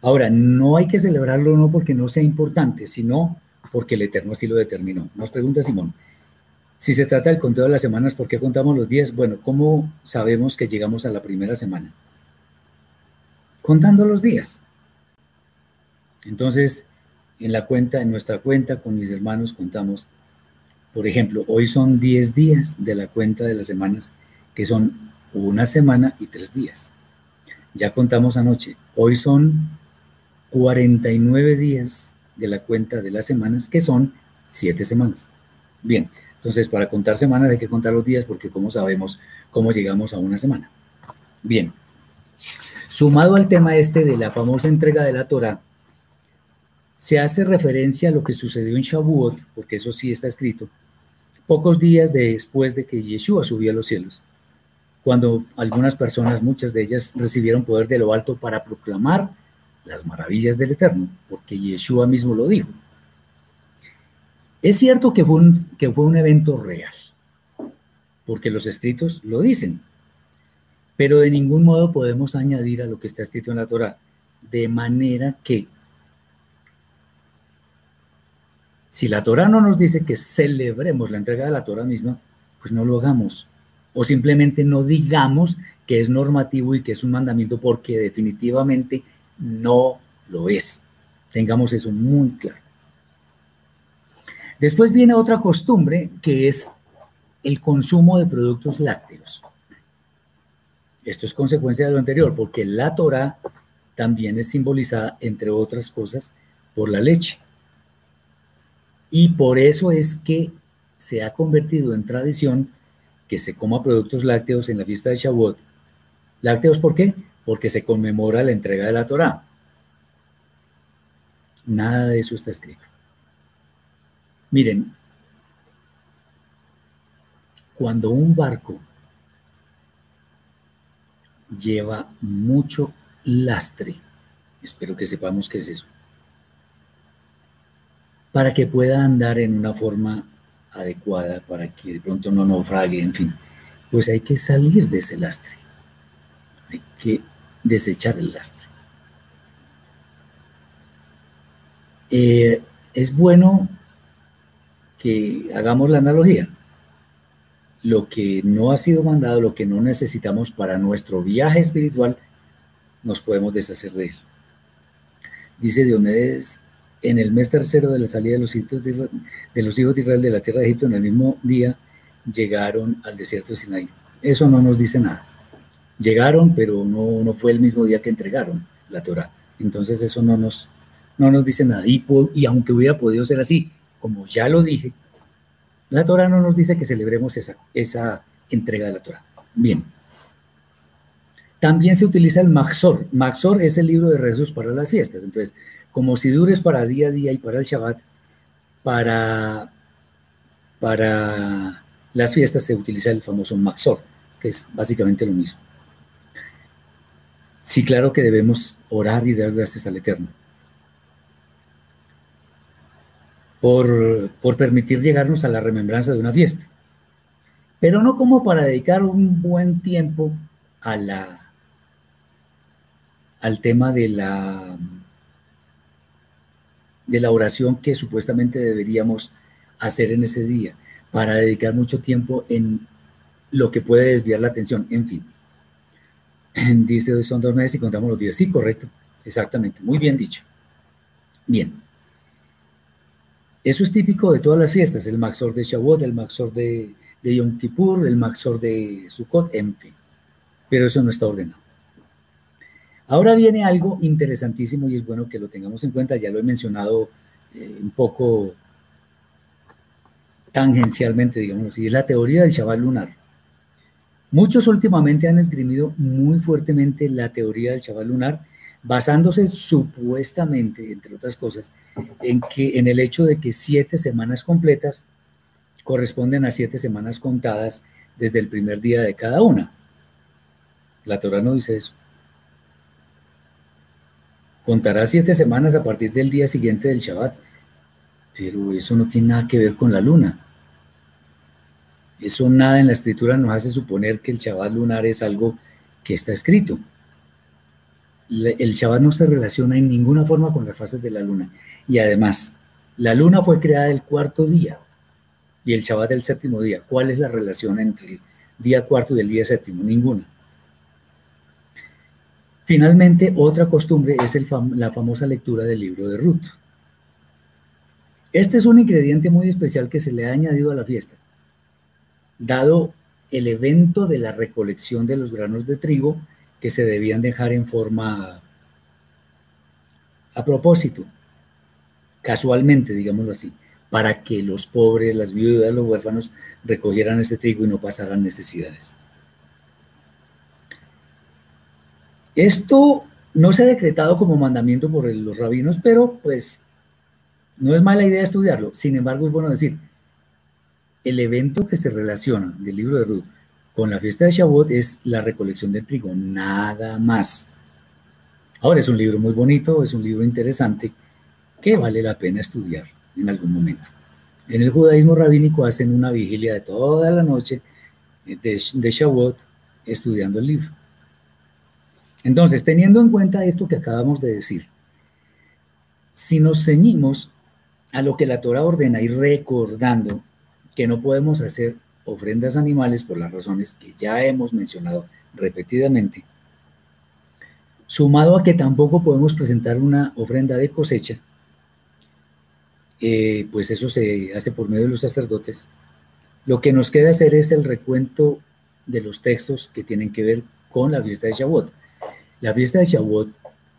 Ahora, no hay que celebrarlo no porque no sea importante, sino porque el Eterno así lo determinó. Nos pregunta Simón, si se trata del conteo de las semanas, ¿por qué contamos los días? Bueno, ¿cómo sabemos que llegamos a la primera semana? Contando los días. Entonces, en la cuenta, en nuestra cuenta con mis hermanos contamos por ejemplo, hoy son 10 días de la cuenta de las semanas, que son una semana y tres días. Ya contamos anoche, hoy son 49 días de la cuenta de las semanas, que son 7 semanas. Bien, entonces para contar semanas hay que contar los días porque cómo sabemos cómo llegamos a una semana. Bien, sumado al tema este de la famosa entrega de la Torah, se hace referencia a lo que sucedió en Shavuot, porque eso sí está escrito, pocos días después de que Yeshua subió a los cielos. cuando algunas personas, muchas de ellas, recibieron poder de lo alto para proclamar las maravillas del Eterno, porque Yeshua mismo lo dijo. Es cierto que fue un, que fue un evento real, porque los escritos lo dicen, pero de ningún modo podemos añadir a lo que está escrito en la Torah, de manera que si la Torah no nos dice que celebremos la entrega de la Torah misma, pues no lo hagamos. O simplemente no digamos que es normativo y que es un mandamiento porque definitivamente no lo es. Tengamos eso muy claro. Después viene otra costumbre que es el consumo de productos lácteos. Esto es consecuencia de lo anterior, porque la Torah también es simbolizada, entre otras cosas, por la leche. Y por eso es que se ha convertido en tradición que se coma productos lácteos en la fiesta de Shavuot. ¿Lácteos por qué? Porque se conmemora la entrega de la Torah. Nada de eso está escrito. Miren, cuando un barco lleva mucho lastre, espero que sepamos qué es eso, para que pueda andar en una forma adecuada, para que de pronto no naufrague, en fin, pues hay que salir de ese lastre, hay que desechar el lastre. Eh, es bueno que hagamos la analogía. Lo que no ha sido mandado, lo que no necesitamos para nuestro viaje espiritual, nos podemos deshacer de él. Dice Diomedes, en el mes tercero de la salida de los, hijos de, Israel de la tierra de Egipto, en el mismo día, llegaron al desierto de Sinaí. Eso no nos dice nada. Llegaron, pero no, no fue el mismo día que entregaron la Torah. Entonces eso no nos, no nos dice nada. Y, y aunque hubiera podido ser así, como ya lo dije, la Torah no nos dice que celebremos esa, esa entrega de la Torah. Bien. También se utiliza el Maxor. Maxor es el libro de rezos para las fiestas. Entonces, como si dures para día a día y para el Shabbat, para, para las fiestas se utiliza el famoso Maxor, que es básicamente lo mismo. Sí, claro que debemos orar y dar gracias al Eterno. por, permitir llegarnos a la remembranza de una fiesta, pero no como para dedicar un buen tiempo a la, al tema de la, de la oración que supuestamente deberíamos hacer en ese día, para dedicar mucho tiempo en lo que puede desviar la atención, en fin. Dice, son dos meses y contamos los días. Sí, correcto, exactamente, muy bien dicho. Bien. Eso es típico de todas las fiestas, el Maxor de Shavuot, el Maxor de, de Yom Kippur, el Maxor de Sukkot, en fin. Pero eso no está ordenado. Ahora viene algo interesantísimo y es bueno que lo tengamos en cuenta, ya lo he mencionado eh, un poco tangencialmente, digamos así, es la teoría del Shabbat lunar. Muchos últimamente han esgrimido muy fuertemente la teoría del Shabbat lunar basándose supuestamente, entre otras cosas, en, que, en el hecho de que siete semanas completas corresponden a siete semanas contadas desde el primer día de cada una. La Torah no dice eso. Contará siete semanas a partir del día siguiente del Shabbat, pero eso no tiene nada que ver con la luna. Eso nada en la escritura nos hace suponer que el Shabbat lunar es algo que está escrito el Shabbat no se relaciona en ninguna forma con las fases de la luna. Y además, la luna fue creada el cuarto día y el Shabbat el séptimo día. ¿Cuál es la relación entre el día cuarto y el día séptimo? Ninguna. Finalmente, otra costumbre es la famosa lectura del libro de Ruth. Este es un ingrediente muy especial que se le ha añadido a la fiesta, dado el evento de la recolección de los granos de trigo que se debían dejar en forma a propósito, casualmente, digámoslo así, para que los pobres, las viudas, los huérfanos recogieran este trigo y no pasaran necesidades. Esto no se ha decretado como mandamiento por los rabinos, pero pues no es mala idea estudiarlo. Sin embargo, es bueno decir, el evento que se relaciona del libro de Ruth con la fiesta de Shavuot es la recolección del trigo, nada más. Ahora es un libro muy bonito, es un libro interesante que vale la pena estudiar en algún momento. En el judaísmo rabínico hacen una vigilia de toda la noche de, de Shavuot estudiando el libro. Entonces, teniendo en cuenta esto que acabamos de decir, si nos ceñimos a lo que la Torah ordena y recordando que no podemos hacer ofrendas animales por las razones que ya hemos mencionado repetidamente, sumado a que tampoco podemos presentar una ofrenda de cosecha, eh, pues eso se hace por medio de los sacerdotes. Lo que nos queda hacer es el recuento de los textos que tienen que ver con la fiesta de Shavuot. La fiesta de Shavuot,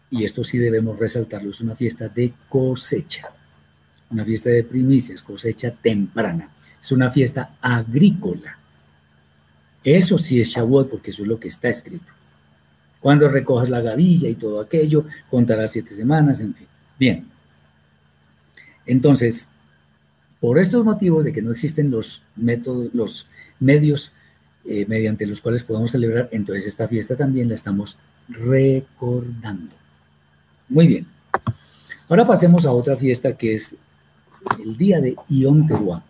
y esto sí debemos resaltarlo, es una fiesta de cosecha, una fiesta de primicias, cosecha temprana. Es una fiesta agrícola. Eso sí es Shavuot, porque eso es lo que está escrito. Cuando recojas la gavilla y todo aquello, contarás siete semanas, en fin. Bien. Entonces, por estos motivos de que no existen los métodos, los medios eh, mediante los cuales podemos celebrar, entonces esta fiesta también la estamos recordando. Muy bien. Ahora pasemos a otra fiesta que es el día de Yom Teruah.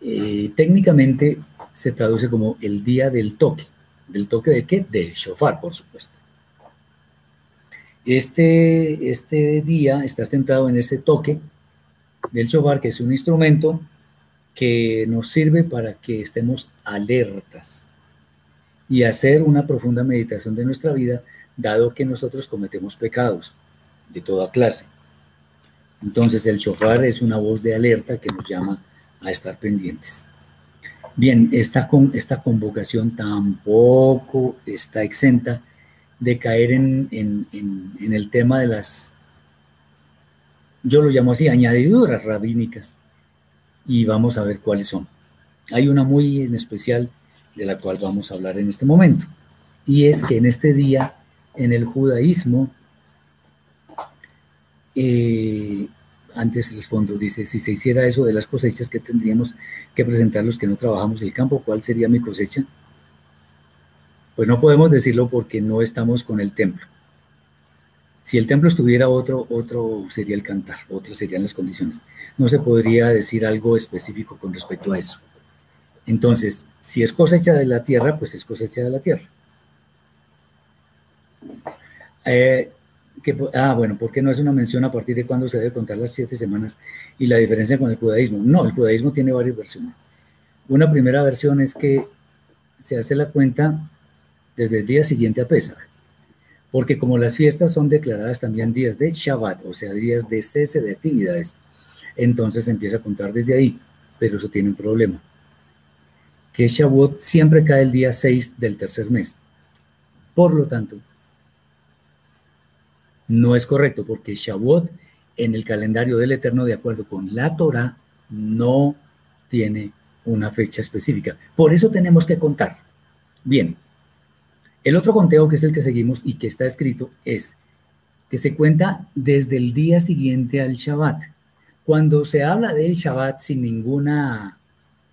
Eh, técnicamente se traduce como el día del toque. ¿Del toque de qué? Del shofar, por supuesto. Este, este día está centrado en ese toque del shofar, que es un instrumento que nos sirve para que estemos alertas y hacer una profunda meditación de nuestra vida, dado que nosotros cometemos pecados de toda clase. Entonces el shofar es una voz de alerta que nos llama a estar pendientes. Bien, esta, con, esta convocación tampoco está exenta de caer en, en, el tema de las, yo lo llamo así, añadiduras rabínicas, y vamos a ver cuáles son. Hay una muy en especial de la cual vamos a hablar en este momento, y es que en este día, en el judaísmo, eh, antes respondo, dice, si se hiciera eso de las cosechas que tendríamos que presentar los que no trabajamos el campo, ¿cuál sería mi cosecha? Pues no podemos decirlo porque no estamos con el templo. Si el templo estuviera otro, otro sería el cantar, otras serían las condiciones. No se podría decir algo específico con respecto a eso. Entonces, si es cosecha de la tierra, pues es cosecha de la tierra. Eh, ah, bueno, ¿por qué no es una mención a partir de cuándo se debe contar las siete semanas y la diferencia con el judaísmo? No, el judaísmo tiene varias versiones. Una primera versión es que se hace la cuenta desde el día siguiente a Pesach, porque como las fiestas son declaradas también días de Shabbat, o sea, días de cese de actividades, entonces se empieza a contar desde ahí, pero eso tiene un problema, que Shabbat siempre cae el día 6 del tercer mes. Por lo tanto, no es correcto porque Shavuot en el calendario del Eterno, de acuerdo con la Torah, no tiene una fecha específica. Por eso tenemos que contar. Bien, el otro conteo que es el que seguimos y que está escrito es que se cuenta desde el día siguiente al Shabbat. Cuando se habla del Shabbat sin ninguna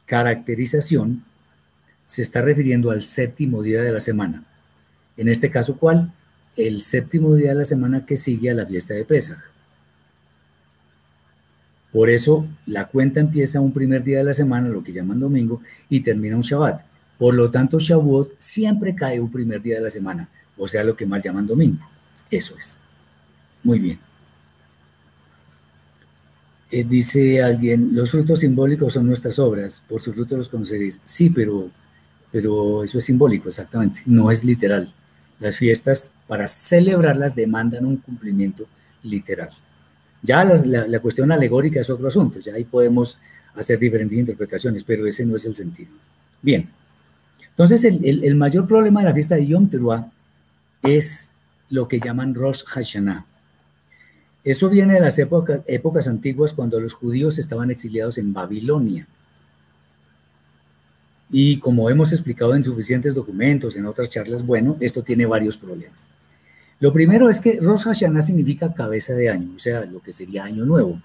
caracterización, se está refiriendo al séptimo día de la semana. En este caso, ¿cuál? el séptimo día de la semana que sigue a la fiesta de Pesach. Por eso la cuenta empieza un primer día de la semana, lo que llaman domingo, y termina un Shabbat. Por lo tanto, Shavuot siempre cae un primer día de la semana, o sea, lo que más llaman domingo. Eso es. Muy bien. Eh, dice alguien, los frutos simbólicos son nuestras obras, por sus frutos los conoceréis. Sí, pero, pero eso es simbólico, exactamente, no es literal. Las fiestas, para celebrarlas, demandan un cumplimiento literal. Ya la, cuestión alegórica es otro asunto, ya ahí podemos hacer diferentes interpretaciones, pero ese no es el sentido. Bien, entonces el, mayor problema de la fiesta de Yom Teruah es lo que llaman Rosh Hashanah. Eso viene de las épocas antiguas cuando los judíos estaban exiliados en Babilonia. Y como hemos explicado en suficientes documentos, en otras charlas, bueno, esto tiene varios problemas. Lo primero es que Rosh Hashanah significa cabeza de año, o sea, lo que sería año nuevo.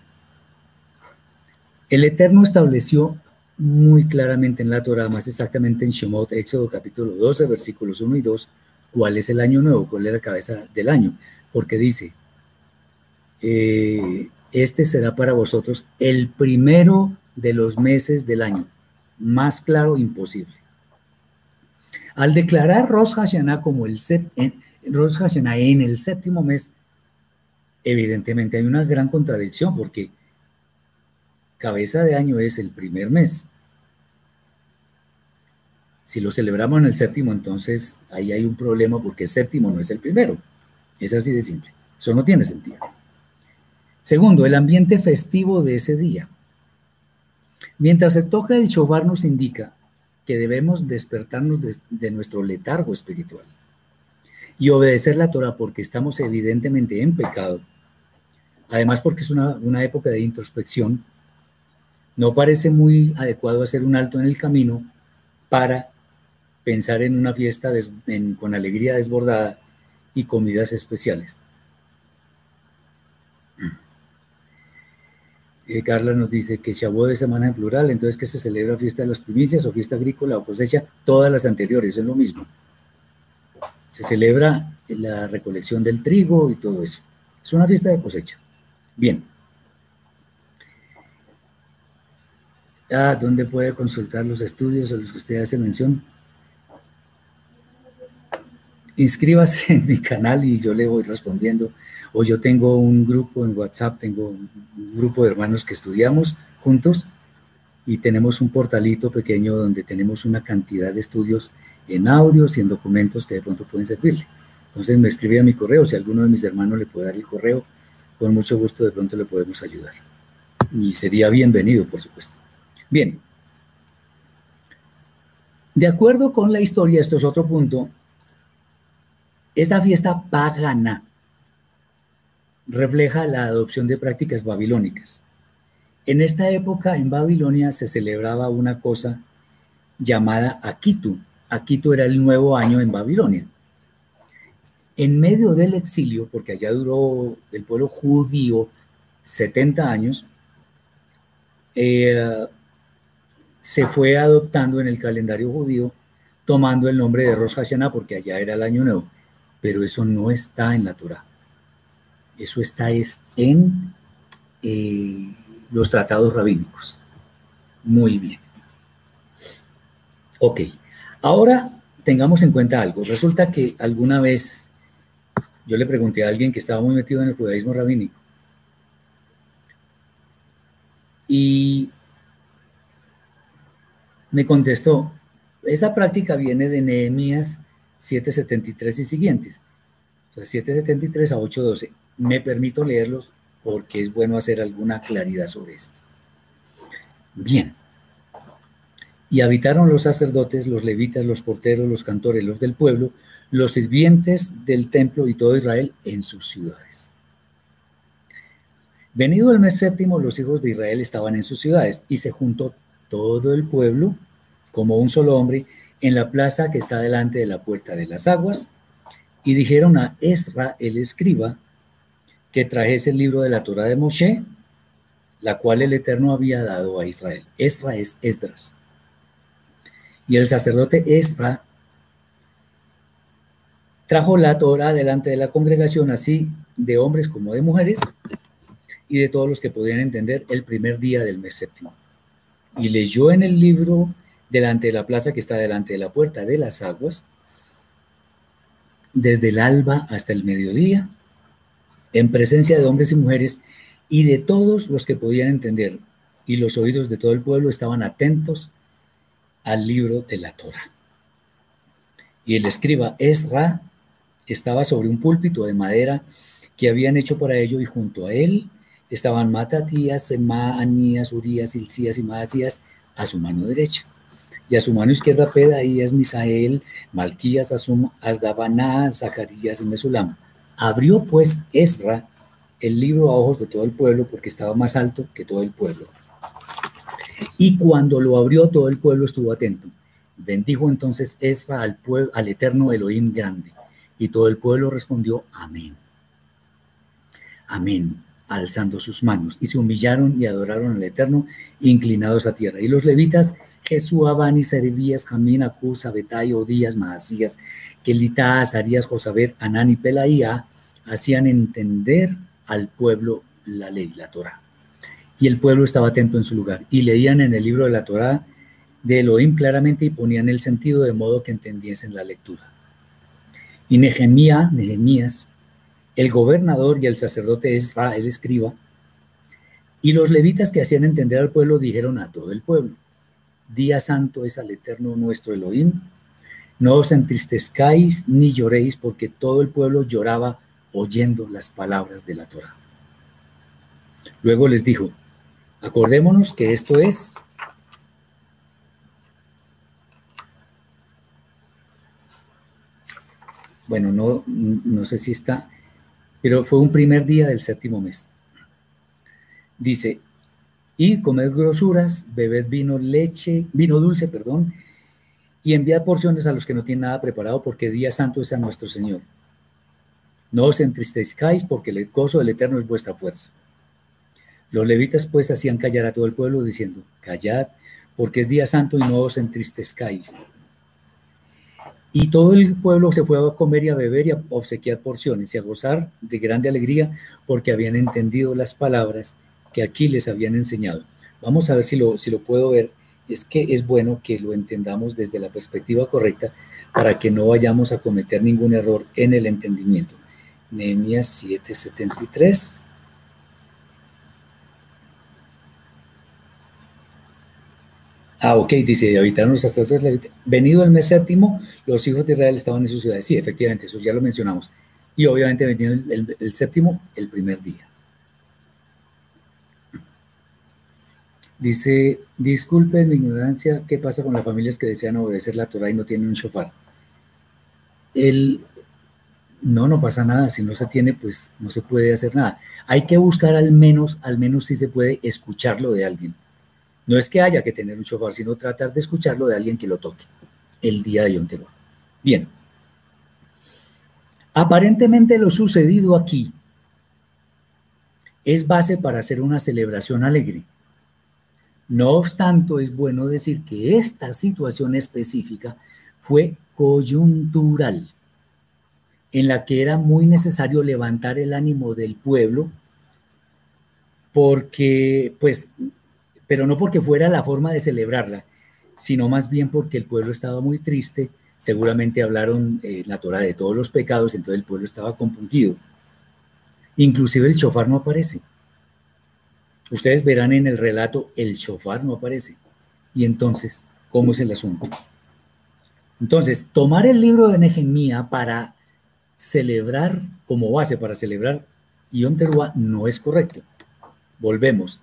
El Eterno estableció muy claramente en la Torah, más exactamente en Shemot, Éxodo capítulo 12, versículos 1 y 2, cuál es el año nuevo, cuál es la cabeza del año, porque dice, eh, este será para vosotros el primero de los meses del año, más claro imposible. Al declarar Rosh Hashanah como el en, Rosh Hashanah en el séptimo mes, evidentemente hay una gran contradicción porque cabeza de año es el primer mes. Si lo celebramos en el séptimo, entonces ahí hay un problema porque séptimo no es el primero. Es así de simple. Eso no tiene sentido. Segundo, el ambiente festivo de ese día. Mientras se toca el shobar nos indica que debemos despertarnos de, nuestro letargo espiritual y obedecer la Torah porque estamos evidentemente en pecado. Además porque es una época de introspección no parece muy adecuado hacer un alto en el camino para pensar en una fiesta con alegría desbordada y comidas especiales. Eh, Carla nos dice que Shavuot de semana en plural, entonces que se celebra fiesta de las primicias o fiesta agrícola o cosecha, todas las anteriores, es lo mismo. Se celebra la recolección del trigo y todo eso. Es una fiesta de cosecha. Bien. Ah, ¿dónde puede consultar los estudios a los que usted hace mención? Inscríbase en mi canal y yo le voy respondiendo. O yo tengo un grupo en WhatsApp, tengo un grupo de hermanos que estudiamos juntos y tenemos un portalito pequeño donde tenemos una cantidad de estudios en audios y en documentos que de pronto pueden servirle. Entonces me escribe a mi correo, si alguno de mis hermanos le puede dar el correo, con mucho gusto de pronto le podemos ayudar. Y sería bienvenido, por supuesto. Bien. De acuerdo con la historia, esto es otro punto, esta fiesta pagana refleja la adopción de prácticas babilónicas. En esta época en Babilonia se celebraba una cosa llamada Akitu. Akitu era el nuevo año en Babilonia. En medio del exilio, porque allá duró el pueblo judío 70 años, eh, se fue adoptando en el calendario judío, tomando el nombre de Rosh Hashanah, porque allá era el año nuevo. Pero eso no está en la Torah. Eso está en eh, los tratados rabínicos. Muy bien. Ok. Ahora tengamos en cuenta algo. Resulta que alguna vez yo le pregunté a alguien que estaba muy metido en el judaísmo rabínico. Y me contestó, esa práctica viene de Nehemías 773 y siguientes. O sea, 773 a 812. Me permito leerlos porque es bueno hacer alguna claridad sobre esto. Bien. Y habitaron los sacerdotes, los levitas, los porteros, los cantores, los del pueblo, los sirvientes del templo y todo Israel en sus ciudades. Venido el mes séptimo, los hijos de Israel estaban en sus ciudades y se juntó todo el pueblo como un solo hombre en la plaza que está delante de la puerta de las aguas y dijeron a Esra el escriba que trajese el libro de la Torah de Moshe, la cual el Eterno había dado a Israel. Esra es Esdras. Y el sacerdote Esra trajo la Torah delante de la congregación, así de hombres como de mujeres, y de todos los que podían entender el primer día del mes séptimo. Y leyó en el libro delante de la plaza que está delante de la puerta de las aguas, desde el alba hasta el mediodía, en presencia de hombres y mujeres y de todos los que podían entender, y los oídos de todo el pueblo estaban atentos al libro de la Torah. Y el escriba Esra estaba sobre un púlpito de madera que habían hecho para ello, y junto a él estaban Matatías, Anías, Urias, Ilcías y Madasías a su mano derecha. Y a su mano izquierda es Misael, Malquías, Asum, Asdabaná, Zacarías y Mesulam. Abrió pues Esra el libro a ojos de todo el pueblo porque estaba más alto que todo el pueblo. Y cuando lo abrió todo el pueblo estuvo atento. Bendijo entonces Esra al, pueblo, al eterno Elohim grande. Y todo el pueblo respondió, amén. Amén. alzando sus manos, y se humillaron y adoraron al Eterno, inclinados a tierra. Y los levitas, Jesús, Abani, Serebías, Jamín, Acus, Abetai, Odías, Maasías, Kelita, Azarías, Josabet, Anán y Pelaía, hacían entender al pueblo la ley, la Torah. Y el pueblo estaba atento en su lugar, y leían en el libro de la Torah de Elohim claramente y ponían el sentido de modo que entendiesen la lectura. Y Nehemías, Nehemías, el gobernador y el sacerdote Esra, el escriba, y los levitas que hacían entender al pueblo dijeron a todo el pueblo, Día santo es al eterno nuestro Elohim, no os entristezcáis ni lloréis porque todo el pueblo lloraba oyendo las palabras de la Torah. Luego les dijo, acordémonos que esto es bueno, no, no sé si está, pero fue un primer día del séptimo mes. Dice, y comed grosuras, bebed vino leche, vino dulce, perdón, y enviad porciones a los que no tienen nada preparado, porque día santo es a nuestro Señor. No os entristezcáis, porque el gozo del Eterno es vuestra fuerza. Los levitas pues hacían callar a todo el pueblo, diciendo, callad, porque es día santo y no os entristezcáis. Y todo el pueblo se fue a comer y a beber y a obsequiar porciones y a gozar de grande alegría porque habían entendido las palabras que aquí les habían enseñado. Vamos a ver si lo, si lo puedo ver. Es que es bueno que lo entendamos desde la perspectiva correcta para que no vayamos a cometer ningún error en el entendimiento. Nehemías 7:73. Ah, ok, dice, habitaron los sacerdotes. Venido el mes séptimo, los hijos de Israel estaban en sus ciudades. Sí, efectivamente, eso ya lo mencionamos. Y obviamente venido el, séptimo, el primer día. Dice, disculpe mi ignorancia, ¿qué pasa con las familias que desean obedecer la Torah y no tienen un shofar? El, no, no pasa nada. Si no se tiene, pues no se puede hacer nada. Hay que buscar al menos, al menos si se puede escucharlo de alguien. No es que haya que tener un shofar, sino tratar de escucharlo de alguien que lo toque el día de Yom Bien. Aparentemente lo sucedido aquí es base para hacer una celebración alegre. No obstante, es bueno decir que esta situación específica fue coyuntural, en la que era muy necesario levantar el ánimo del pueblo, porque pues pero no porque fuera la forma de celebrarla, sino más bien porque el pueblo estaba muy triste, seguramente hablaron eh, la Torah de todos los pecados, entonces el pueblo estaba compungido. Inclusive el chofar no aparece. Ustedes verán en el relato, el chofar no aparece. Y entonces, ¿cómo es el asunto? Entonces, tomar el libro de Nehemías para celebrar, como base para celebrar Yom Teruah, no es correcto. Volvemos.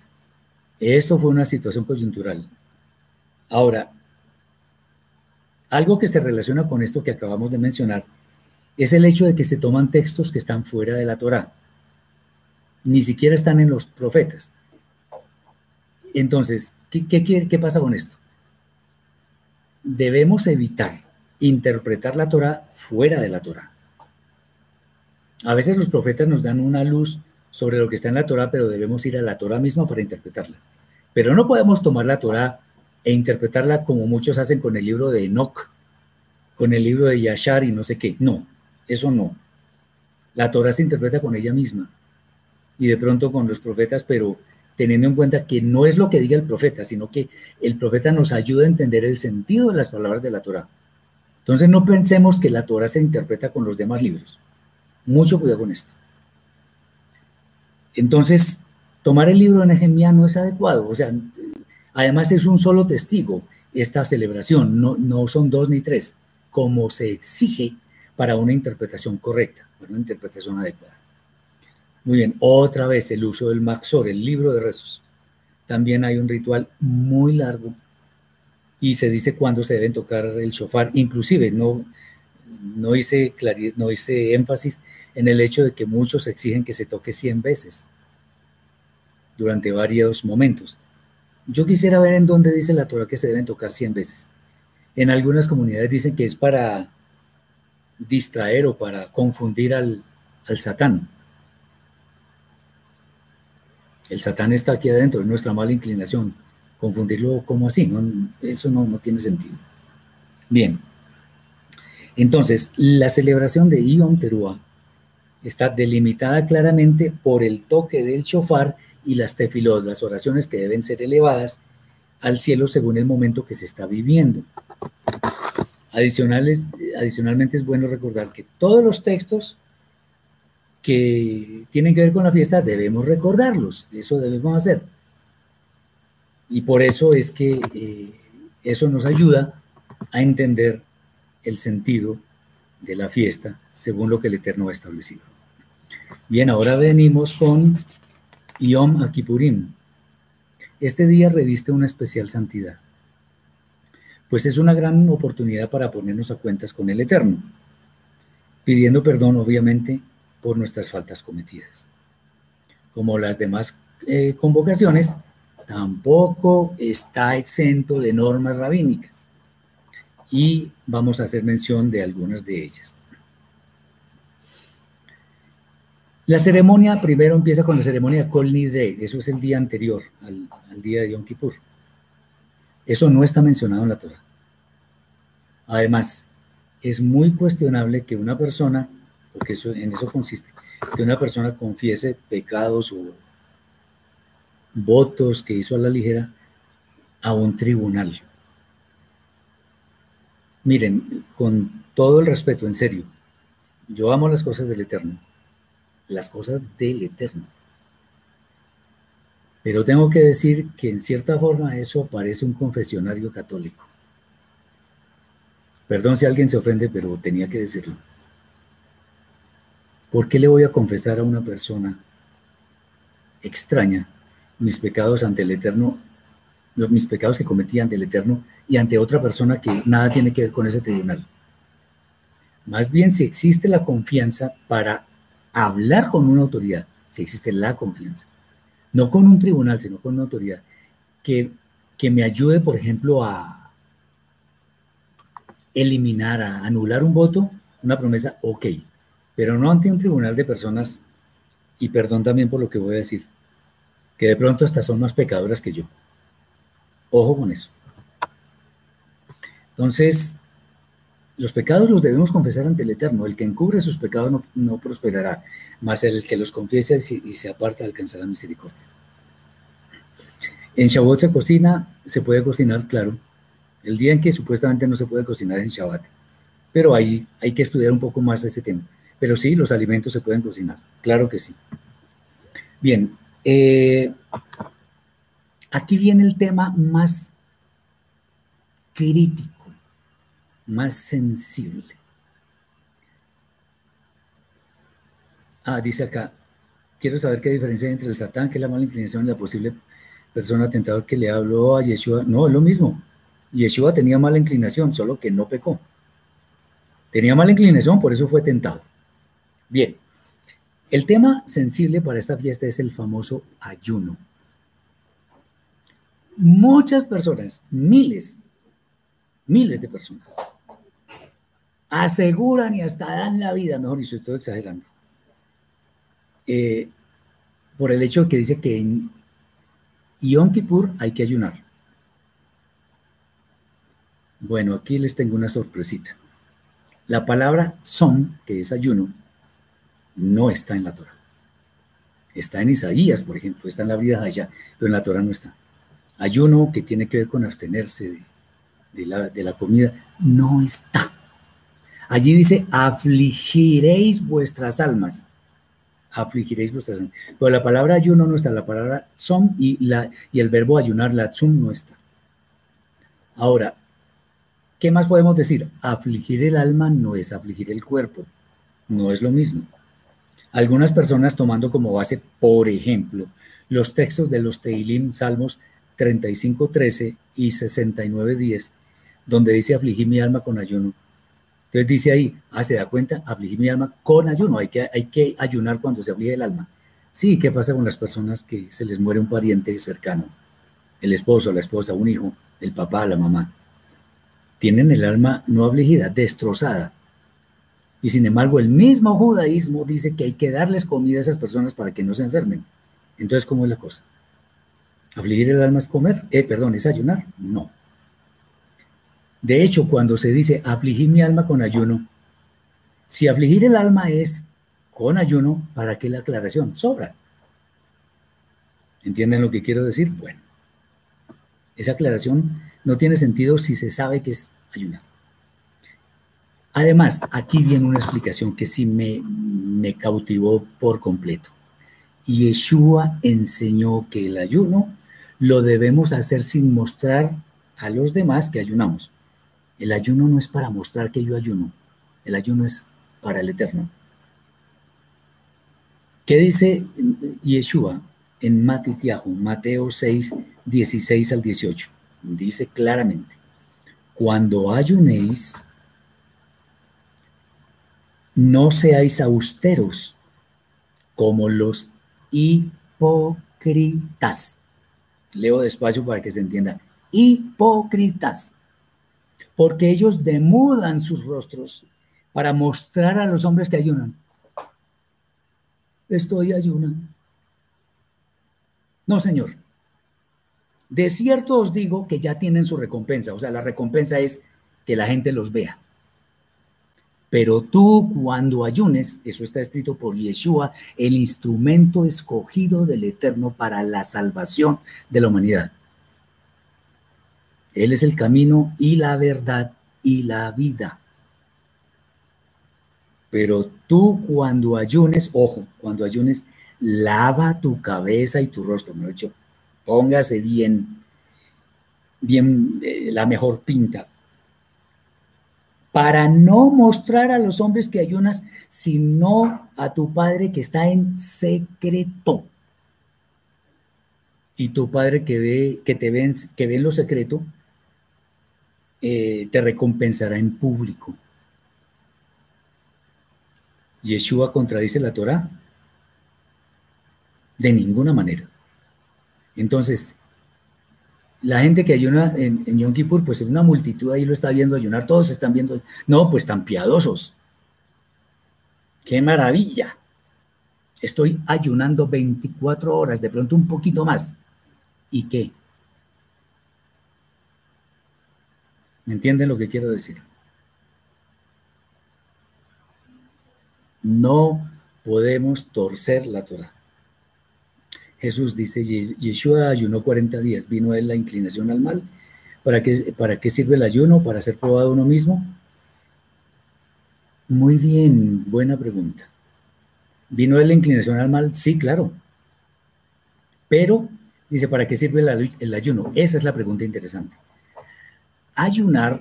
Esto fue una situación coyuntural. Ahora, algo que se relaciona con esto que acabamos de mencionar es el hecho de que se toman textos que están fuera de la Torá. Ni siquiera están en los profetas. Entonces, ¿qué, pasa con esto? Debemos evitar interpretar la Torá fuera de la Torá. A veces los profetas nos dan una luz sobre lo que está en la Torah, pero debemos ir a la Torah misma para interpretarla. Pero no podemos tomar la Torah e interpretarla como muchos hacen con el libro de Enoch, con el libro de Yashar y no sé qué. No, eso no. La Torah se interpreta con ella misma y de pronto con los profetas, pero teniendo en cuenta que no es lo que diga el profeta, sino que el profeta nos ayuda a entender el sentido de las palabras de la Torah. Entonces no pensemos que la Torah se interpreta con los demás libros. Mucho cuidado con esto. Entonces, tomar el libro de Nehemías no es adecuado. O sea, además es un solo testigo esta celebración, no, no son dos ni tres, como se exige para una interpretación correcta, para una interpretación adecuada. Muy bien, otra vez el uso del Maxor, el libro de rezos. También hay un ritual muy largo y se dice cuándo se deben tocar el shofar. Inclusive no, no, hice, no hice énfasis en el hecho de que muchos exigen que se toque 100 veces durante varios momentos. Yo quisiera ver en dónde dice la Torah que se deben tocar 100 veces. En algunas comunidades dicen que es para distraer o para confundir al, al Satán. El Satán está aquí adentro, es nuestra mala inclinación. Confundirlo como así, no, eso no, no tiene sentido. Bien, entonces la celebración de Yom Teruah está delimitada claramente por el toque del shofar y las tefilot, las oraciones que deben ser elevadas al cielo según el momento que se está viviendo. Adicionalmente es bueno recordar que todos los textos que tienen que ver con la fiesta debemos recordarlos, eso debemos hacer. Y por eso es que eh, eso nos ayuda a entender el sentido de la fiesta según lo que el Eterno ha establecido. Bien, ahora venimos con Yom Kippurim. Este día reviste una especial santidad pues es una gran oportunidad para ponernos a cuentas con el Eterno, pidiendo perdón obviamente por nuestras faltas cometidas. Como las demás eh, convocaciones, tampoco está exento de normas rabínicas y vamos a hacer mención de algunas de ellas. La ceremonia primero empieza con la ceremonia Kol Nidre, eso es el día anterior al, al día de Yom Kippur. Eso no está mencionado en la Torah. Además, es muy cuestionable que una persona, porque eso, en eso consiste, que una persona confiese pecados o votos que hizo a la ligera a un tribunal. Miren, con todo el respeto, en serio, yo amo las cosas del Eterno, las cosas del Eterno. Pero tengo que decir que en cierta forma eso parece un confesionario católico. Perdón si alguien se ofende, pero tenía que decirlo. ¿Por qué le voy a confesar a una persona extraña mis pecados ante el Eterno, mis pecados que cometí ante el Eterno y ante otra persona que nada tiene que ver con ese tribunal? Más bien si existe la confianza para hablar con una autoridad, si existe la confianza no con un tribunal, sino con una autoridad, que, que me ayude, por ejemplo, a eliminar, a anular un voto, una promesa, ok, pero no ante un tribunal de personas, y perdón también por lo que voy a decir, que de pronto hasta son más pecadoras que yo. Ojo con eso. Entonces, los pecados los debemos confesar ante el Eterno. El que encubre sus pecados no, prosperará, mas el que los confiese y se aparta alcanzará misericordia. En Shabbat se cocina, se puede cocinar, claro. El día en que supuestamente no se puede cocinar en Shabbat. Pero ahí hay que estudiar un poco más ese tema. Pero sí, los alimentos se pueden cocinar, claro que sí. Bien, eh, aquí viene el tema más crítico más sensible. Ah, dice acá, quiero saber qué diferencia hay entre el Satán, que es la mala inclinación, y la posible persona tentador que le habló a Yeshua. No, es lo mismo. Yeshua tenía mala inclinación, solo que no pecó. Tenía mala inclinación, por eso fue tentado. Bien, el tema sensible para esta fiesta es el famoso ayuno. Muchas personas, miles, miles de personas, aseguran y hasta dan la vida, mejor dicho, estoy exagerando, eh, por el hecho que dice que en Yom Kippur hay que ayunar. Bueno, aquí les tengo una sorpresita. La palabra son, que es ayuno, no está en la Torah. Está en Isaías, por ejemplo, está en la vida allá, pero en la Torah no está. Ayuno que tiene que ver con abstenerse de, la, de la comida, no está. Allí dice, afligiréis vuestras almas. Afligiréis vuestras almas. Pero la palabra ayuno no está, la palabra son y, la, y el verbo ayunar, la tsum, no está. Ahora, ¿qué más podemos decir? Afligir el alma no es afligir el cuerpo, no es lo mismo. Algunas personas tomando como base, por ejemplo, los textos de los Teilim, Salmos 35.13 y 69.10, donde dice afligir mi alma con ayuno, entonces dice ahí, ah, se da cuenta, afligir mi alma con ayuno, hay que, hay que ayunar cuando se aflige el alma. Sí, ¿qué pasa con las personas que se les muere un pariente cercano? El esposo, la esposa, un hijo, el papá, la mamá. Tienen el alma no afligida, destrozada. Y sin embargo, el mismo judaísmo dice que hay que darles comida a esas personas para que no se enfermen. Entonces, ¿cómo es la cosa? ¿Afligir el alma es comer? Eh, perdón, ¿es ayunar? No. De hecho, cuando se dice afligir mi alma con ayuno, si afligir el alma es con ayuno, ¿para qué la aclaración? Sobra. ¿Entienden lo que quiero decir? Bueno, esa aclaración no tiene sentido si se sabe que es ayunar. Además, aquí viene una explicación que sí me, cautivó por completo. Yeshua enseñó que el ayuno lo debemos hacer sin mostrar a los demás que ayunamos. El ayuno no es para mostrar que yo ayuno, el ayuno es para el eterno. ¿Qué dice Yeshua en Matitiahu, Mateo 6, 16 al 18? Dice claramente, cuando ayunéis, no seáis austeros como los hipócritas Leo despacio para que se entienda. Hipócritas, porque ellos demudan sus rostros para mostrar a los hombres que ayunan. Estoy ayunando. No, Señor. De cierto os digo que ya tienen su recompensa. O sea, la recompensa es que la gente los vea. Pero tú cuando ayunes, eso está escrito por Yeshua, el instrumento escogido del Eterno para la salvación de la humanidad. Él es el camino y la verdad y la vida. Pero tú cuando ayunes, ojo, cuando ayunes, lava tu cabeza y tu rostro, me lo he dicho, póngase bien, bien, eh, la mejor pinta, para no mostrar a los hombres que ayunas, sino a tu Padre que está en secreto. Y tu Padre que ve, que te ven, que ve en lo secreto, eh, te recompensará en público. Yeshua contradice la Torah. De ninguna manera. Entonces, la gente que ayuna en, en, Yom Kippur, pues una multitud ahí lo está viendo ayunar, todos están viendo, no, pues tan piadosos. ¡Qué maravilla! Estoy ayunando 24 horas, de pronto un poquito más. ¿Y qué? ¿Me entienden lo que quiero decir? No podemos torcer la Torah. Jesús dice, Yeshua ayunó 40 días, vino él la inclinación al mal. ¿Para qué, ¿Para qué sirve el ayuno? ¿Para ser probado uno mismo? Muy bien, buena pregunta. ¿Vino él la inclinación al mal? Sí, claro. Pero, dice, ¿para qué sirve el ayuno? Esa es la pregunta interesante. Ayunar,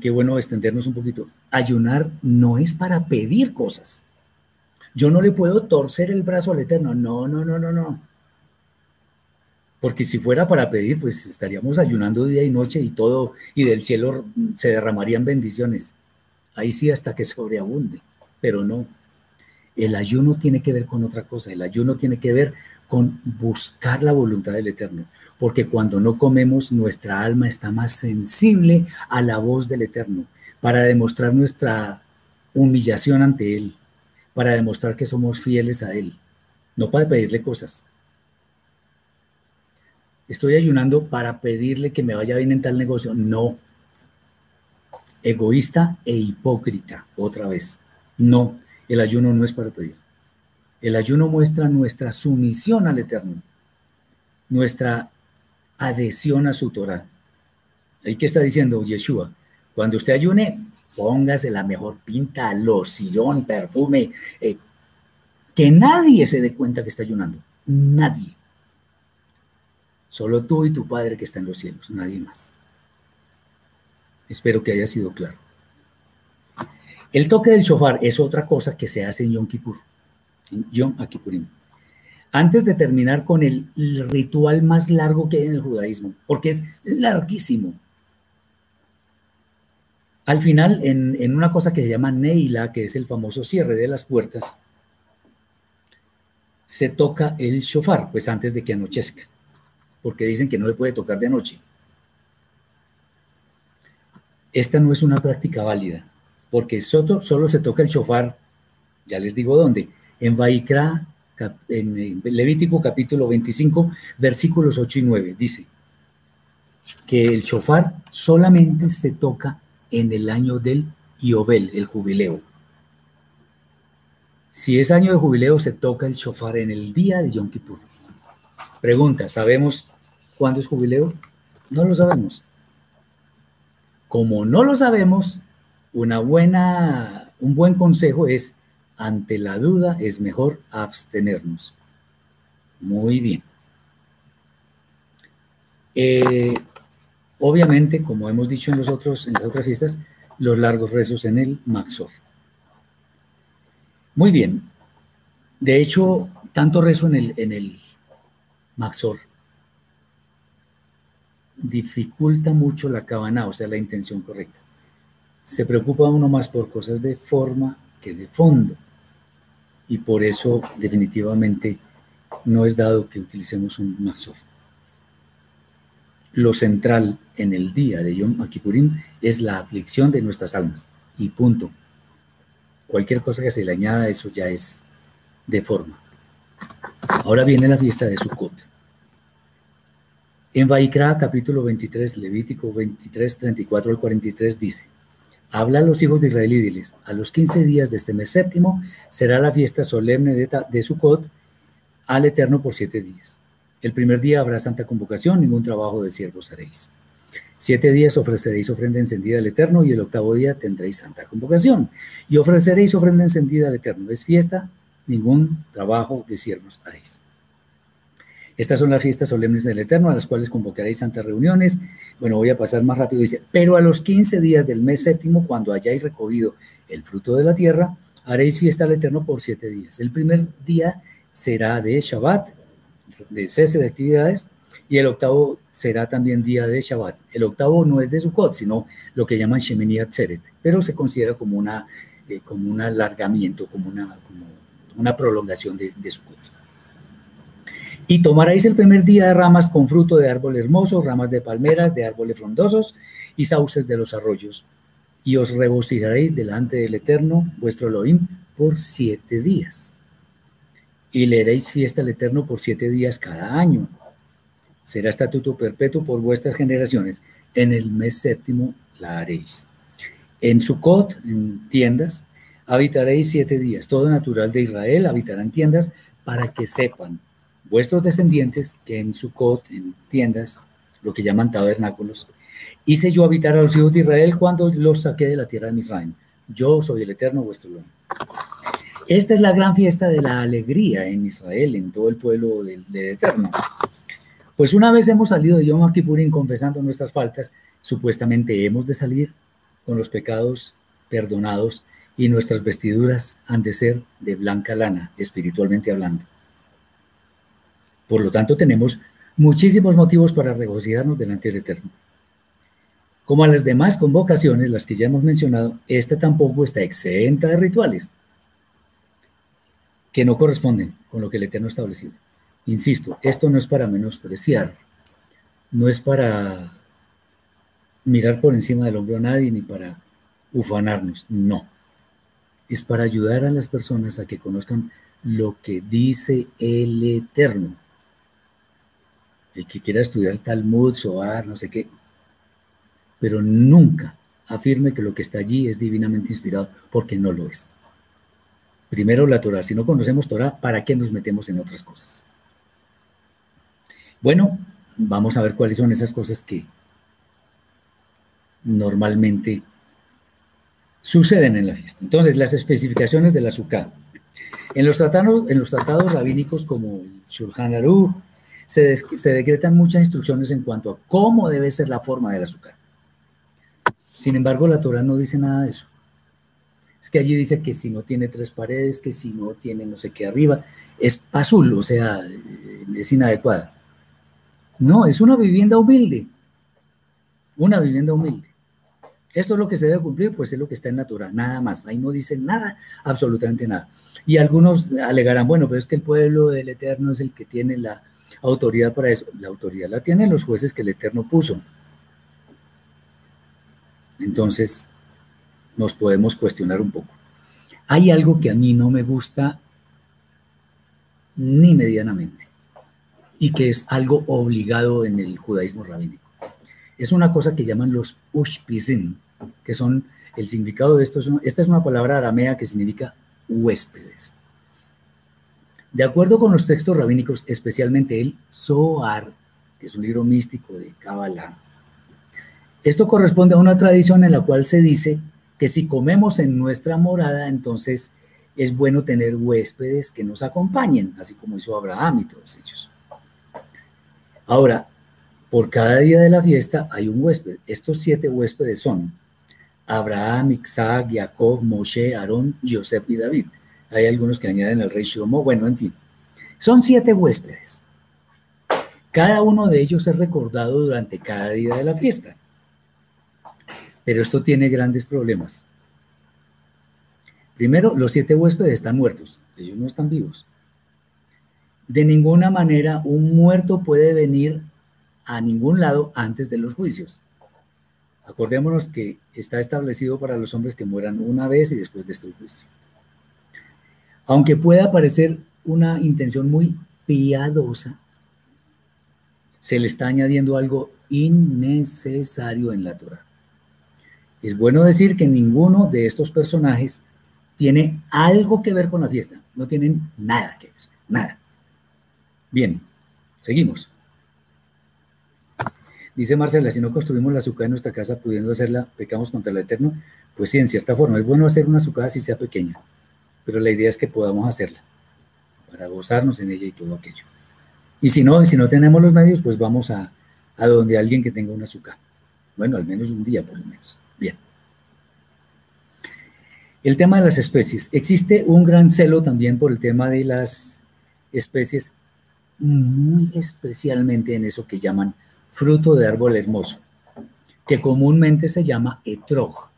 qué bueno extendernos un poquito, ayunar no es para pedir cosas. Yo no le puedo torcer el brazo al Eterno. No, no, no, no, no. Porque si fuera para pedir, pues estaríamos ayunando día y noche y todo, y del cielo se derramarían bendiciones. Ahí sí hasta que sobreabunde, pero no. El ayuno tiene que ver con otra cosa. El ayuno tiene que ver con buscar la voluntad del Eterno. Porque cuando no comemos, nuestra alma está más sensible a la voz del Eterno para demostrar nuestra humillación ante Él para demostrar que somos fieles a Él, no para pedirle cosas. Estoy ayunando para pedirle que me vaya bien en tal negocio. No. Egoísta e hipócrita, otra vez. No, el ayuno no es para pedir. El ayuno muestra nuestra sumisión al Eterno, nuestra adhesión a su Torah. Ahí que está diciendo Yeshua, cuando usted ayune, póngase la mejor pinta, loción, perfume, eh, que nadie se dé cuenta que está ayunando, nadie. Solo tú y tu Padre que está en los cielos, nadie más. Espero que haya sido claro. El toque del shofar es otra cosa que se hace en Yom Kippur, en Yom Kippurim. Antes de terminar con el ritual más largo que hay en el judaísmo, porque es larguísimo, al final, en, una cosa que se llama Neila, que es el famoso cierre de las puertas, se toca el shofar, pues antes de que anochezca, porque dicen que no le puede tocar de noche. Esta no es una práctica válida, porque solo, se toca el shofar, ya les digo dónde, en Vaikra en Levítico capítulo 25, versículos 8 y 9. Dice que el shofar solamente se toca en el año del Iobel, el jubileo. Si es año de jubileo, se toca el shofar en el día de Yom Kippur. Pregunta, ¿sabemos cuándo es jubileo? No lo sabemos. Como no lo sabemos, una buena, un buen consejo es, ante la duda es mejor abstenernos. Muy bien. Eh, obviamente, como hemos dicho en, las otras fiestas, los largos rezos en el Maxor. Muy bien. De hecho, tanto rezo en el, en Maxor dificulta mucho la cabana, o sea, la intención correcta. Se preocupa uno más por cosas de forma que de fondo. Y por eso definitivamente no es dado que utilicemos un Maxor. Lo central en el día de Yom Kippurim es la aflicción de nuestras almas. Y punto. Cualquier cosa que se le añada eso ya es de forma. Ahora viene la fiesta de Sukkot. En Vaikra capítulo 23, Levítico 23, 34 al 43 dice, Habla a los hijos de Israel y diles, a los 15 días de este mes séptimo será la fiesta solemne de, de Sukkot al Eterno por siete días. El primer día habrá santa convocación, ningún trabajo de siervos haréis. Siete días ofreceréis ofrenda encendida al Eterno y el octavo día tendréis santa convocación. Y ofreceréis ofrenda encendida al Eterno. Es fiesta, ningún trabajo de siervos haréis. Estas son las fiestas solemnes del Eterno, a las cuales convocaréis santas reuniones. Bueno, voy a pasar más rápido. Dice, pero a los 15 días del mes séptimo, cuando hayáis recogido el fruto de la tierra, haréis fiesta al Eterno por siete días. El primer día será de Shabbat, de cese de actividades, y el octavo será también día de Shabbat. El octavo no es de Sukkot, sino lo que llaman Shemini Atzeret, pero se considera como, una, eh, como un alargamiento, como una, como una prolongación de, de Sukkot. Y tomaréis el primer día de ramas con fruto de árbol hermoso, ramas de palmeras, de árboles frondosos y sauces de los arroyos. Y os regocijaréis delante del Eterno, vuestro Elohim, por siete días. Y le haréis fiesta al Eterno por siete días cada año. Será estatuto perpetuo por vuestras generaciones. En el mes séptimo la haréis. En Sucot, en tiendas, habitaréis siete días. Todo natural de Israel habitará en tiendas para que sepan vuestros descendientes, que en Sucot, en tiendas, lo que llaman tabernáculos, hice yo habitar a los hijos de Israel cuando los saqué de la tierra de Misraim. Yo soy el eterno vuestro Elohim. Esta es la gran fiesta de la alegría en Israel, en todo el pueblo del, Eterno. Pues una vez hemos salido de Yom Kippurim confesando nuestras faltas, supuestamente hemos de salir con los pecados perdonados y nuestras vestiduras han de ser de blanca lana, espiritualmente hablando. Por lo tanto, tenemos muchísimos motivos para regocijarnos delante del Eterno. Como a las demás convocaciones, las que ya hemos mencionado, esta tampoco está exenta de rituales que no corresponden con lo que el Eterno establecido. Insisto, esto no es para menospreciar, no es para mirar por encima del hombro a nadie ni para ufanarnos, no. Es para ayudar a las personas a que conozcan lo que dice el Eterno el que quiera estudiar Talmud, Soar, no sé qué, pero nunca afirme que lo que está allí es divinamente inspirado, porque no lo es. Primero la Torah, si no conocemos Torah, ¿para qué nos metemos en otras cosas? Bueno, vamos a ver cuáles son esas cosas que normalmente suceden en la fiesta. Entonces, las especificaciones del azúcar. En los tratados, rabínicos como el Shulchan Aruch, se, decretan muchas instrucciones en cuanto a cómo debe ser la forma del azúcar. Sin embargo, la Torah no dice nada de eso. Es que allí dice que si no tiene tres paredes, que si no tiene no sé qué arriba, es azul, o sea, es inadecuada. No, es una vivienda humilde. Una vivienda humilde. Esto es lo que se debe cumplir, pues es lo que está en la Torah, nada más. Ahí no dice nada, absolutamente nada. Y algunos alegarán, bueno, pero es que el pueblo del Eterno es el que tiene la, autoridad para eso. La autoridad la tienen los jueces que el Eterno puso. Entonces, nos podemos cuestionar un poco. Hay algo que a mí no me gusta ni medianamente, y que es algo obligado en el judaísmo rabínico. Es una cosa que llaman los ushpizim, que son, el significado de esto, es esta es una palabra aramea que significa huéspedes. De acuerdo con los textos rabínicos, especialmente el Zohar, que es un libro místico de Kabbalah, esto corresponde a una tradición en la cual se dice que si comemos en nuestra morada, entonces es bueno tener huéspedes que nos acompañen, así como hizo Abraham y todos ellos. Ahora, por cada día de la fiesta hay un huésped. Estos siete huéspedes son Abraham, Isaac, Jacob, Moshe, Aarón, Joseph y David. Hay algunos que añaden al rey Shlomo, bueno, en fin. Son siete huéspedes. Cada uno de ellos es recordado durante cada día de la fiesta. Pero esto tiene grandes problemas. Primero, los siete huéspedes están muertos, ellos no están vivos. De ninguna manera un muerto puede venir a ningún lado antes de los juicios. Acordémonos que está establecido para los hombres que mueran una vez y después de este juicio. Aunque pueda parecer una intención muy piadosa, se le está añadiendo algo innecesario en la Torah. Es bueno decir que ninguno de estos personajes tiene algo que ver con la fiesta. No tienen nada que ver, nada. Bien, seguimos. Dice Marcela, si no construimos la azúcar en nuestra casa pudiendo hacerla, pecamos contra el Eterno. Pues sí, en cierta forma, es bueno hacer una azúcar así sea pequeña, pero la idea es que podamos hacerla para gozarnos en ella y todo aquello. Y si no, si no tenemos los medios, pues vamos a, a donde alguien que tenga una azúcar. Bueno, al menos un día por lo menos. El tema de las especies. Existe un gran celo también por el tema de las especies, muy especialmente en eso que llaman fruto de árbol hermoso, que comúnmente se llama etrog,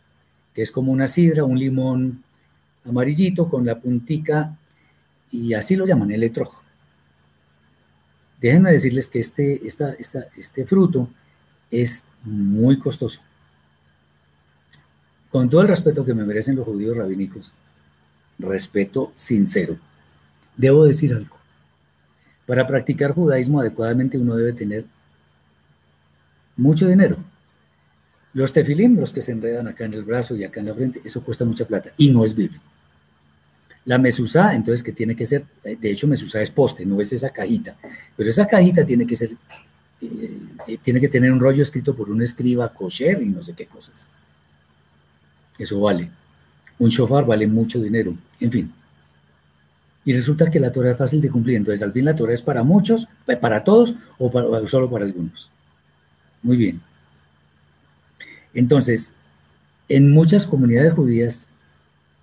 que es como una sidra, un limón amarillito con la puntica, y así lo llaman el etrog. Déjenme decirles que este, este fruto es muy costoso con todo el respeto que me merecen los judíos rabínicos, respeto sincero, debo decir algo. Para practicar judaísmo adecuadamente uno debe tener mucho dinero. Los tefilim, los que se enredan acá en el brazo y acá en la frente, eso cuesta mucha plata y no es bíblico. La mesusá, entonces, que tiene que ser, de hecho, mesusá es poste, no es esa cajita, pero esa cajita tiene que ser, eh, tiene que tener un rollo escrito por un escriba kosher y no sé qué cosas. Eso vale. Un shofar vale mucho dinero. En fin. Y resulta que la Torah es fácil de cumplir. Entonces, al fin la Torah es para muchos, eh, para todos o solo para algunos. Muy bien. Entonces, en muchas comunidades judías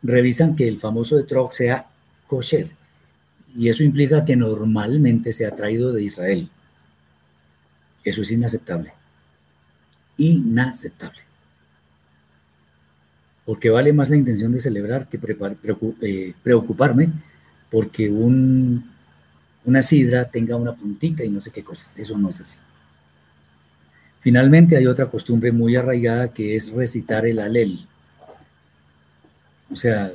revisan que el famoso etrog sea kosher. Y eso implica que normalmente sea traído de Israel. Eso es inaceptable. Inaceptable porque vale más la intención de celebrar que eh, preocuparme porque un, una sidra tenga una puntita y no sé qué cosas. Eso no es así. Finalmente hay otra costumbre muy arraigada que es recitar el alel. O sea,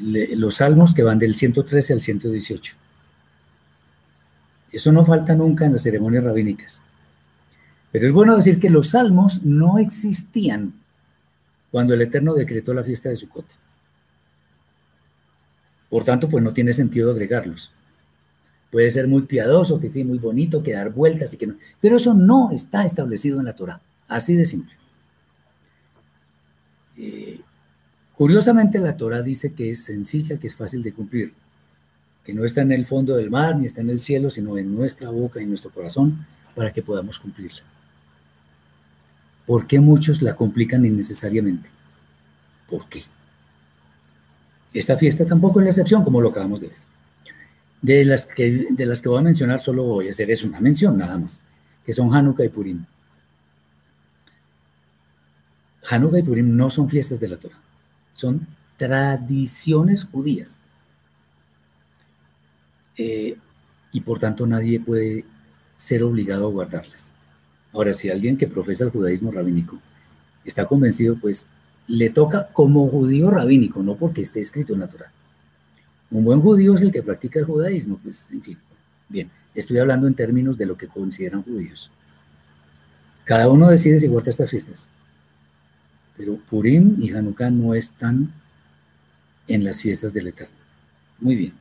los salmos que van del 113 al 118. Eso no falta nunca en las ceremonias rabínicas. Pero es bueno decir que los salmos no existían cuando el Eterno decretó la fiesta de Sukkot. Por tanto, pues no tiene sentido agregarlos. Puede ser muy piadoso, que sí, muy bonito, que dar vueltas y que no. Pero eso no está establecido en la Torah. Así de simple. Eh, curiosamente, la Torah dice que es sencilla, que es fácil de cumplir, que no está en el fondo del mar ni está en el cielo, sino en nuestra boca y en nuestro corazón para que podamos cumplirla. ¿Por qué muchos la complican innecesariamente? ¿Por qué? Esta fiesta tampoco es la excepción, como lo acabamos de ver. De las que, de las que voy a mencionar, solo voy a hacer es una mención nada más, que son Hanukkah y Purim. Hanukkah y Purim no son fiestas de la Torah, son tradiciones judías. Eh, y por tanto nadie puede ser obligado a guardarlas. Ahora, si alguien que profesa el judaísmo rabínico está convencido, pues le toca como judío rabínico, no porque esté escrito en la Torah. Un buen judío es el que practica el judaísmo, pues, en fin. Bien, estoy hablando en términos de lo que consideran judíos. Cada uno decide si guarda estas fiestas. Pero Purim y Hanukkah no están en las fiestas del Eterno. Muy bien.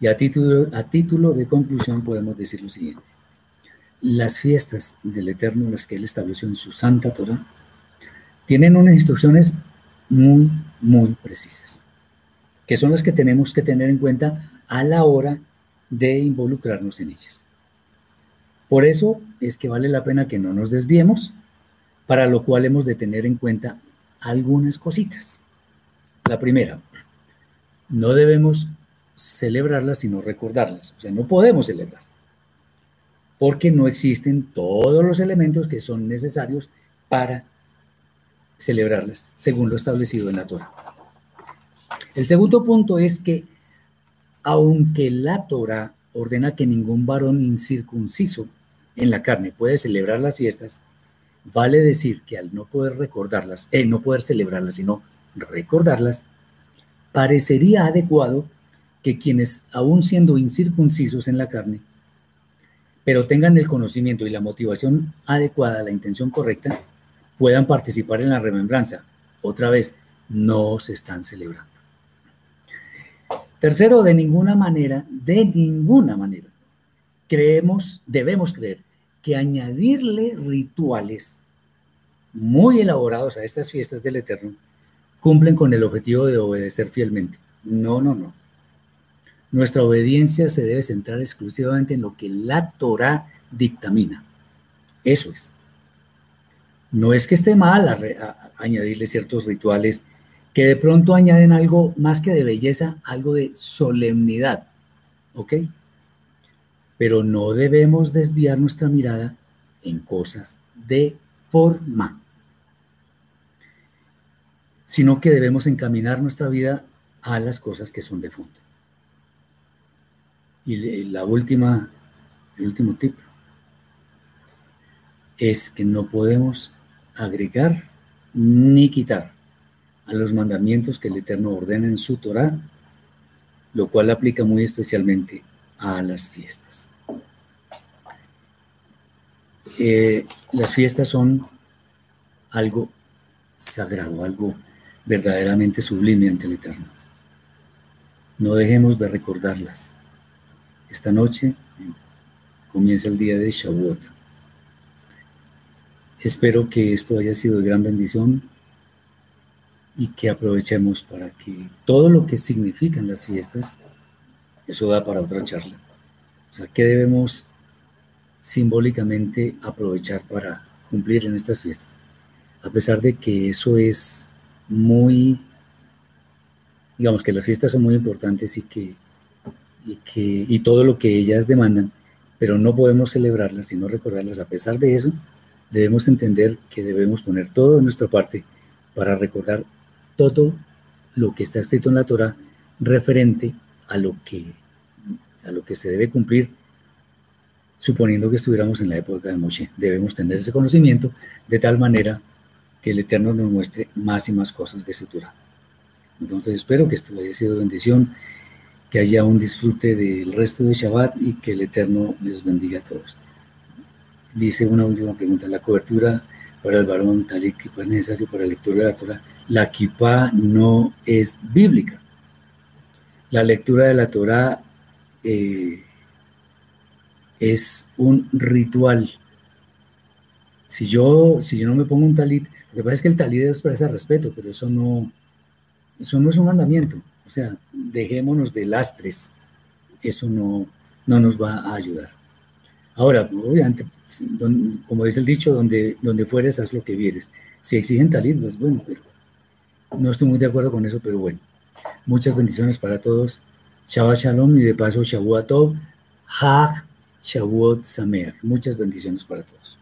Y a título, a título de conclusión podemos decir lo siguiente. Las fiestas del Eterno, las que Él estableció en su Santa Torah, tienen unas instrucciones muy, muy precisas, que son las que tenemos que tener en cuenta a la hora de involucrarnos en ellas. Por eso es que vale la pena que no nos desviemos, para lo cual hemos de tener en cuenta algunas cositas. La primera, no debemos celebrarlas sino recordarlas, o sea, no podemos celebrar, porque no existen todos los elementos que son necesarios para celebrarlas, según lo establecido en la Torah. El segundo punto es que, aunque la Torah ordena que ningún varón incircunciso en la carne puede celebrar las fiestas, vale decir que al no poder recordarlas, eh, no poder celebrarlas, sino recordarlas, parecería adecuado que quienes, aún siendo incircuncisos en la carne, pero tengan el conocimiento y la motivación adecuada, la intención correcta, puedan participar en la remembranza. Otra vez, no se están celebrando. Tercero, de ninguna manera, de ninguna manera, creemos, debemos creer que añadirle rituales muy elaborados a estas fiestas del Eterno cumplen con el objetivo de obedecer fielmente. No, no, no. Nuestra obediencia se debe centrar exclusivamente en lo que la Torah dictamina. Eso es. No es que esté mal añadirle ciertos rituales que de pronto añaden algo más que de belleza, algo de solemnidad. ¿Ok? Pero no debemos desviar nuestra mirada en cosas de forma, sino que debemos encaminar nuestra vida a las cosas que son de fondo. Y la última, el último tip es que no podemos agregar ni quitar a los mandamientos que el Eterno ordena en su Torah, lo cual aplica muy especialmente a las fiestas. Eh, las fiestas son algo sagrado, algo verdaderamente sublime ante el Eterno. No dejemos de recordarlas. Esta noche comienza el día de Shavuot. Espero que esto haya sido de gran bendición y que aprovechemos para que todo lo que significan las fiestas, eso da para otra charla. O sea, ¿qué debemos simbólicamente aprovechar para cumplir en estas fiestas? A pesar de que eso es muy, digamos que las fiestas son muy importantes y que, y que y todo lo que ellas demandan, pero no podemos celebrarlas sino recordarlas. A pesar de eso, debemos entender que debemos poner todo en nuestra parte para recordar todo lo que está escrito en la Torah referente a lo que, a lo que se debe cumplir, suponiendo que estuviéramos en la época de Moshe. Debemos tener ese conocimiento de tal manera que el Eterno nos muestre más y más cosas de su Torah. Entonces espero que esto haya sido bendición, que haya un disfrute del resto de Shabbat y que el Eterno les bendiga a todos. Dice una última pregunta, la cobertura para el varón tal y es necesario para la lectura de la Torah la kippah no es bíblica. La lectura de la Torah eh, es un ritual. Si yo, si yo no me pongo un talit, lo que pasa es que el talit debe expresar respeto, pero eso no, eso no es un mandamiento. O sea, dejémonos de lastres. Eso no, no nos va a ayudar. Ahora, obviamente, como dice el dicho, donde, donde fueres, haz lo que vieres. Si exigen pues bueno, pero no estoy muy de acuerdo con eso, pero bueno. Muchas bendiciones para todos. Shabbat Shalom y de paso Shavuot Tov. Hag Shavuot Sameach. Muchas bendiciones para todos.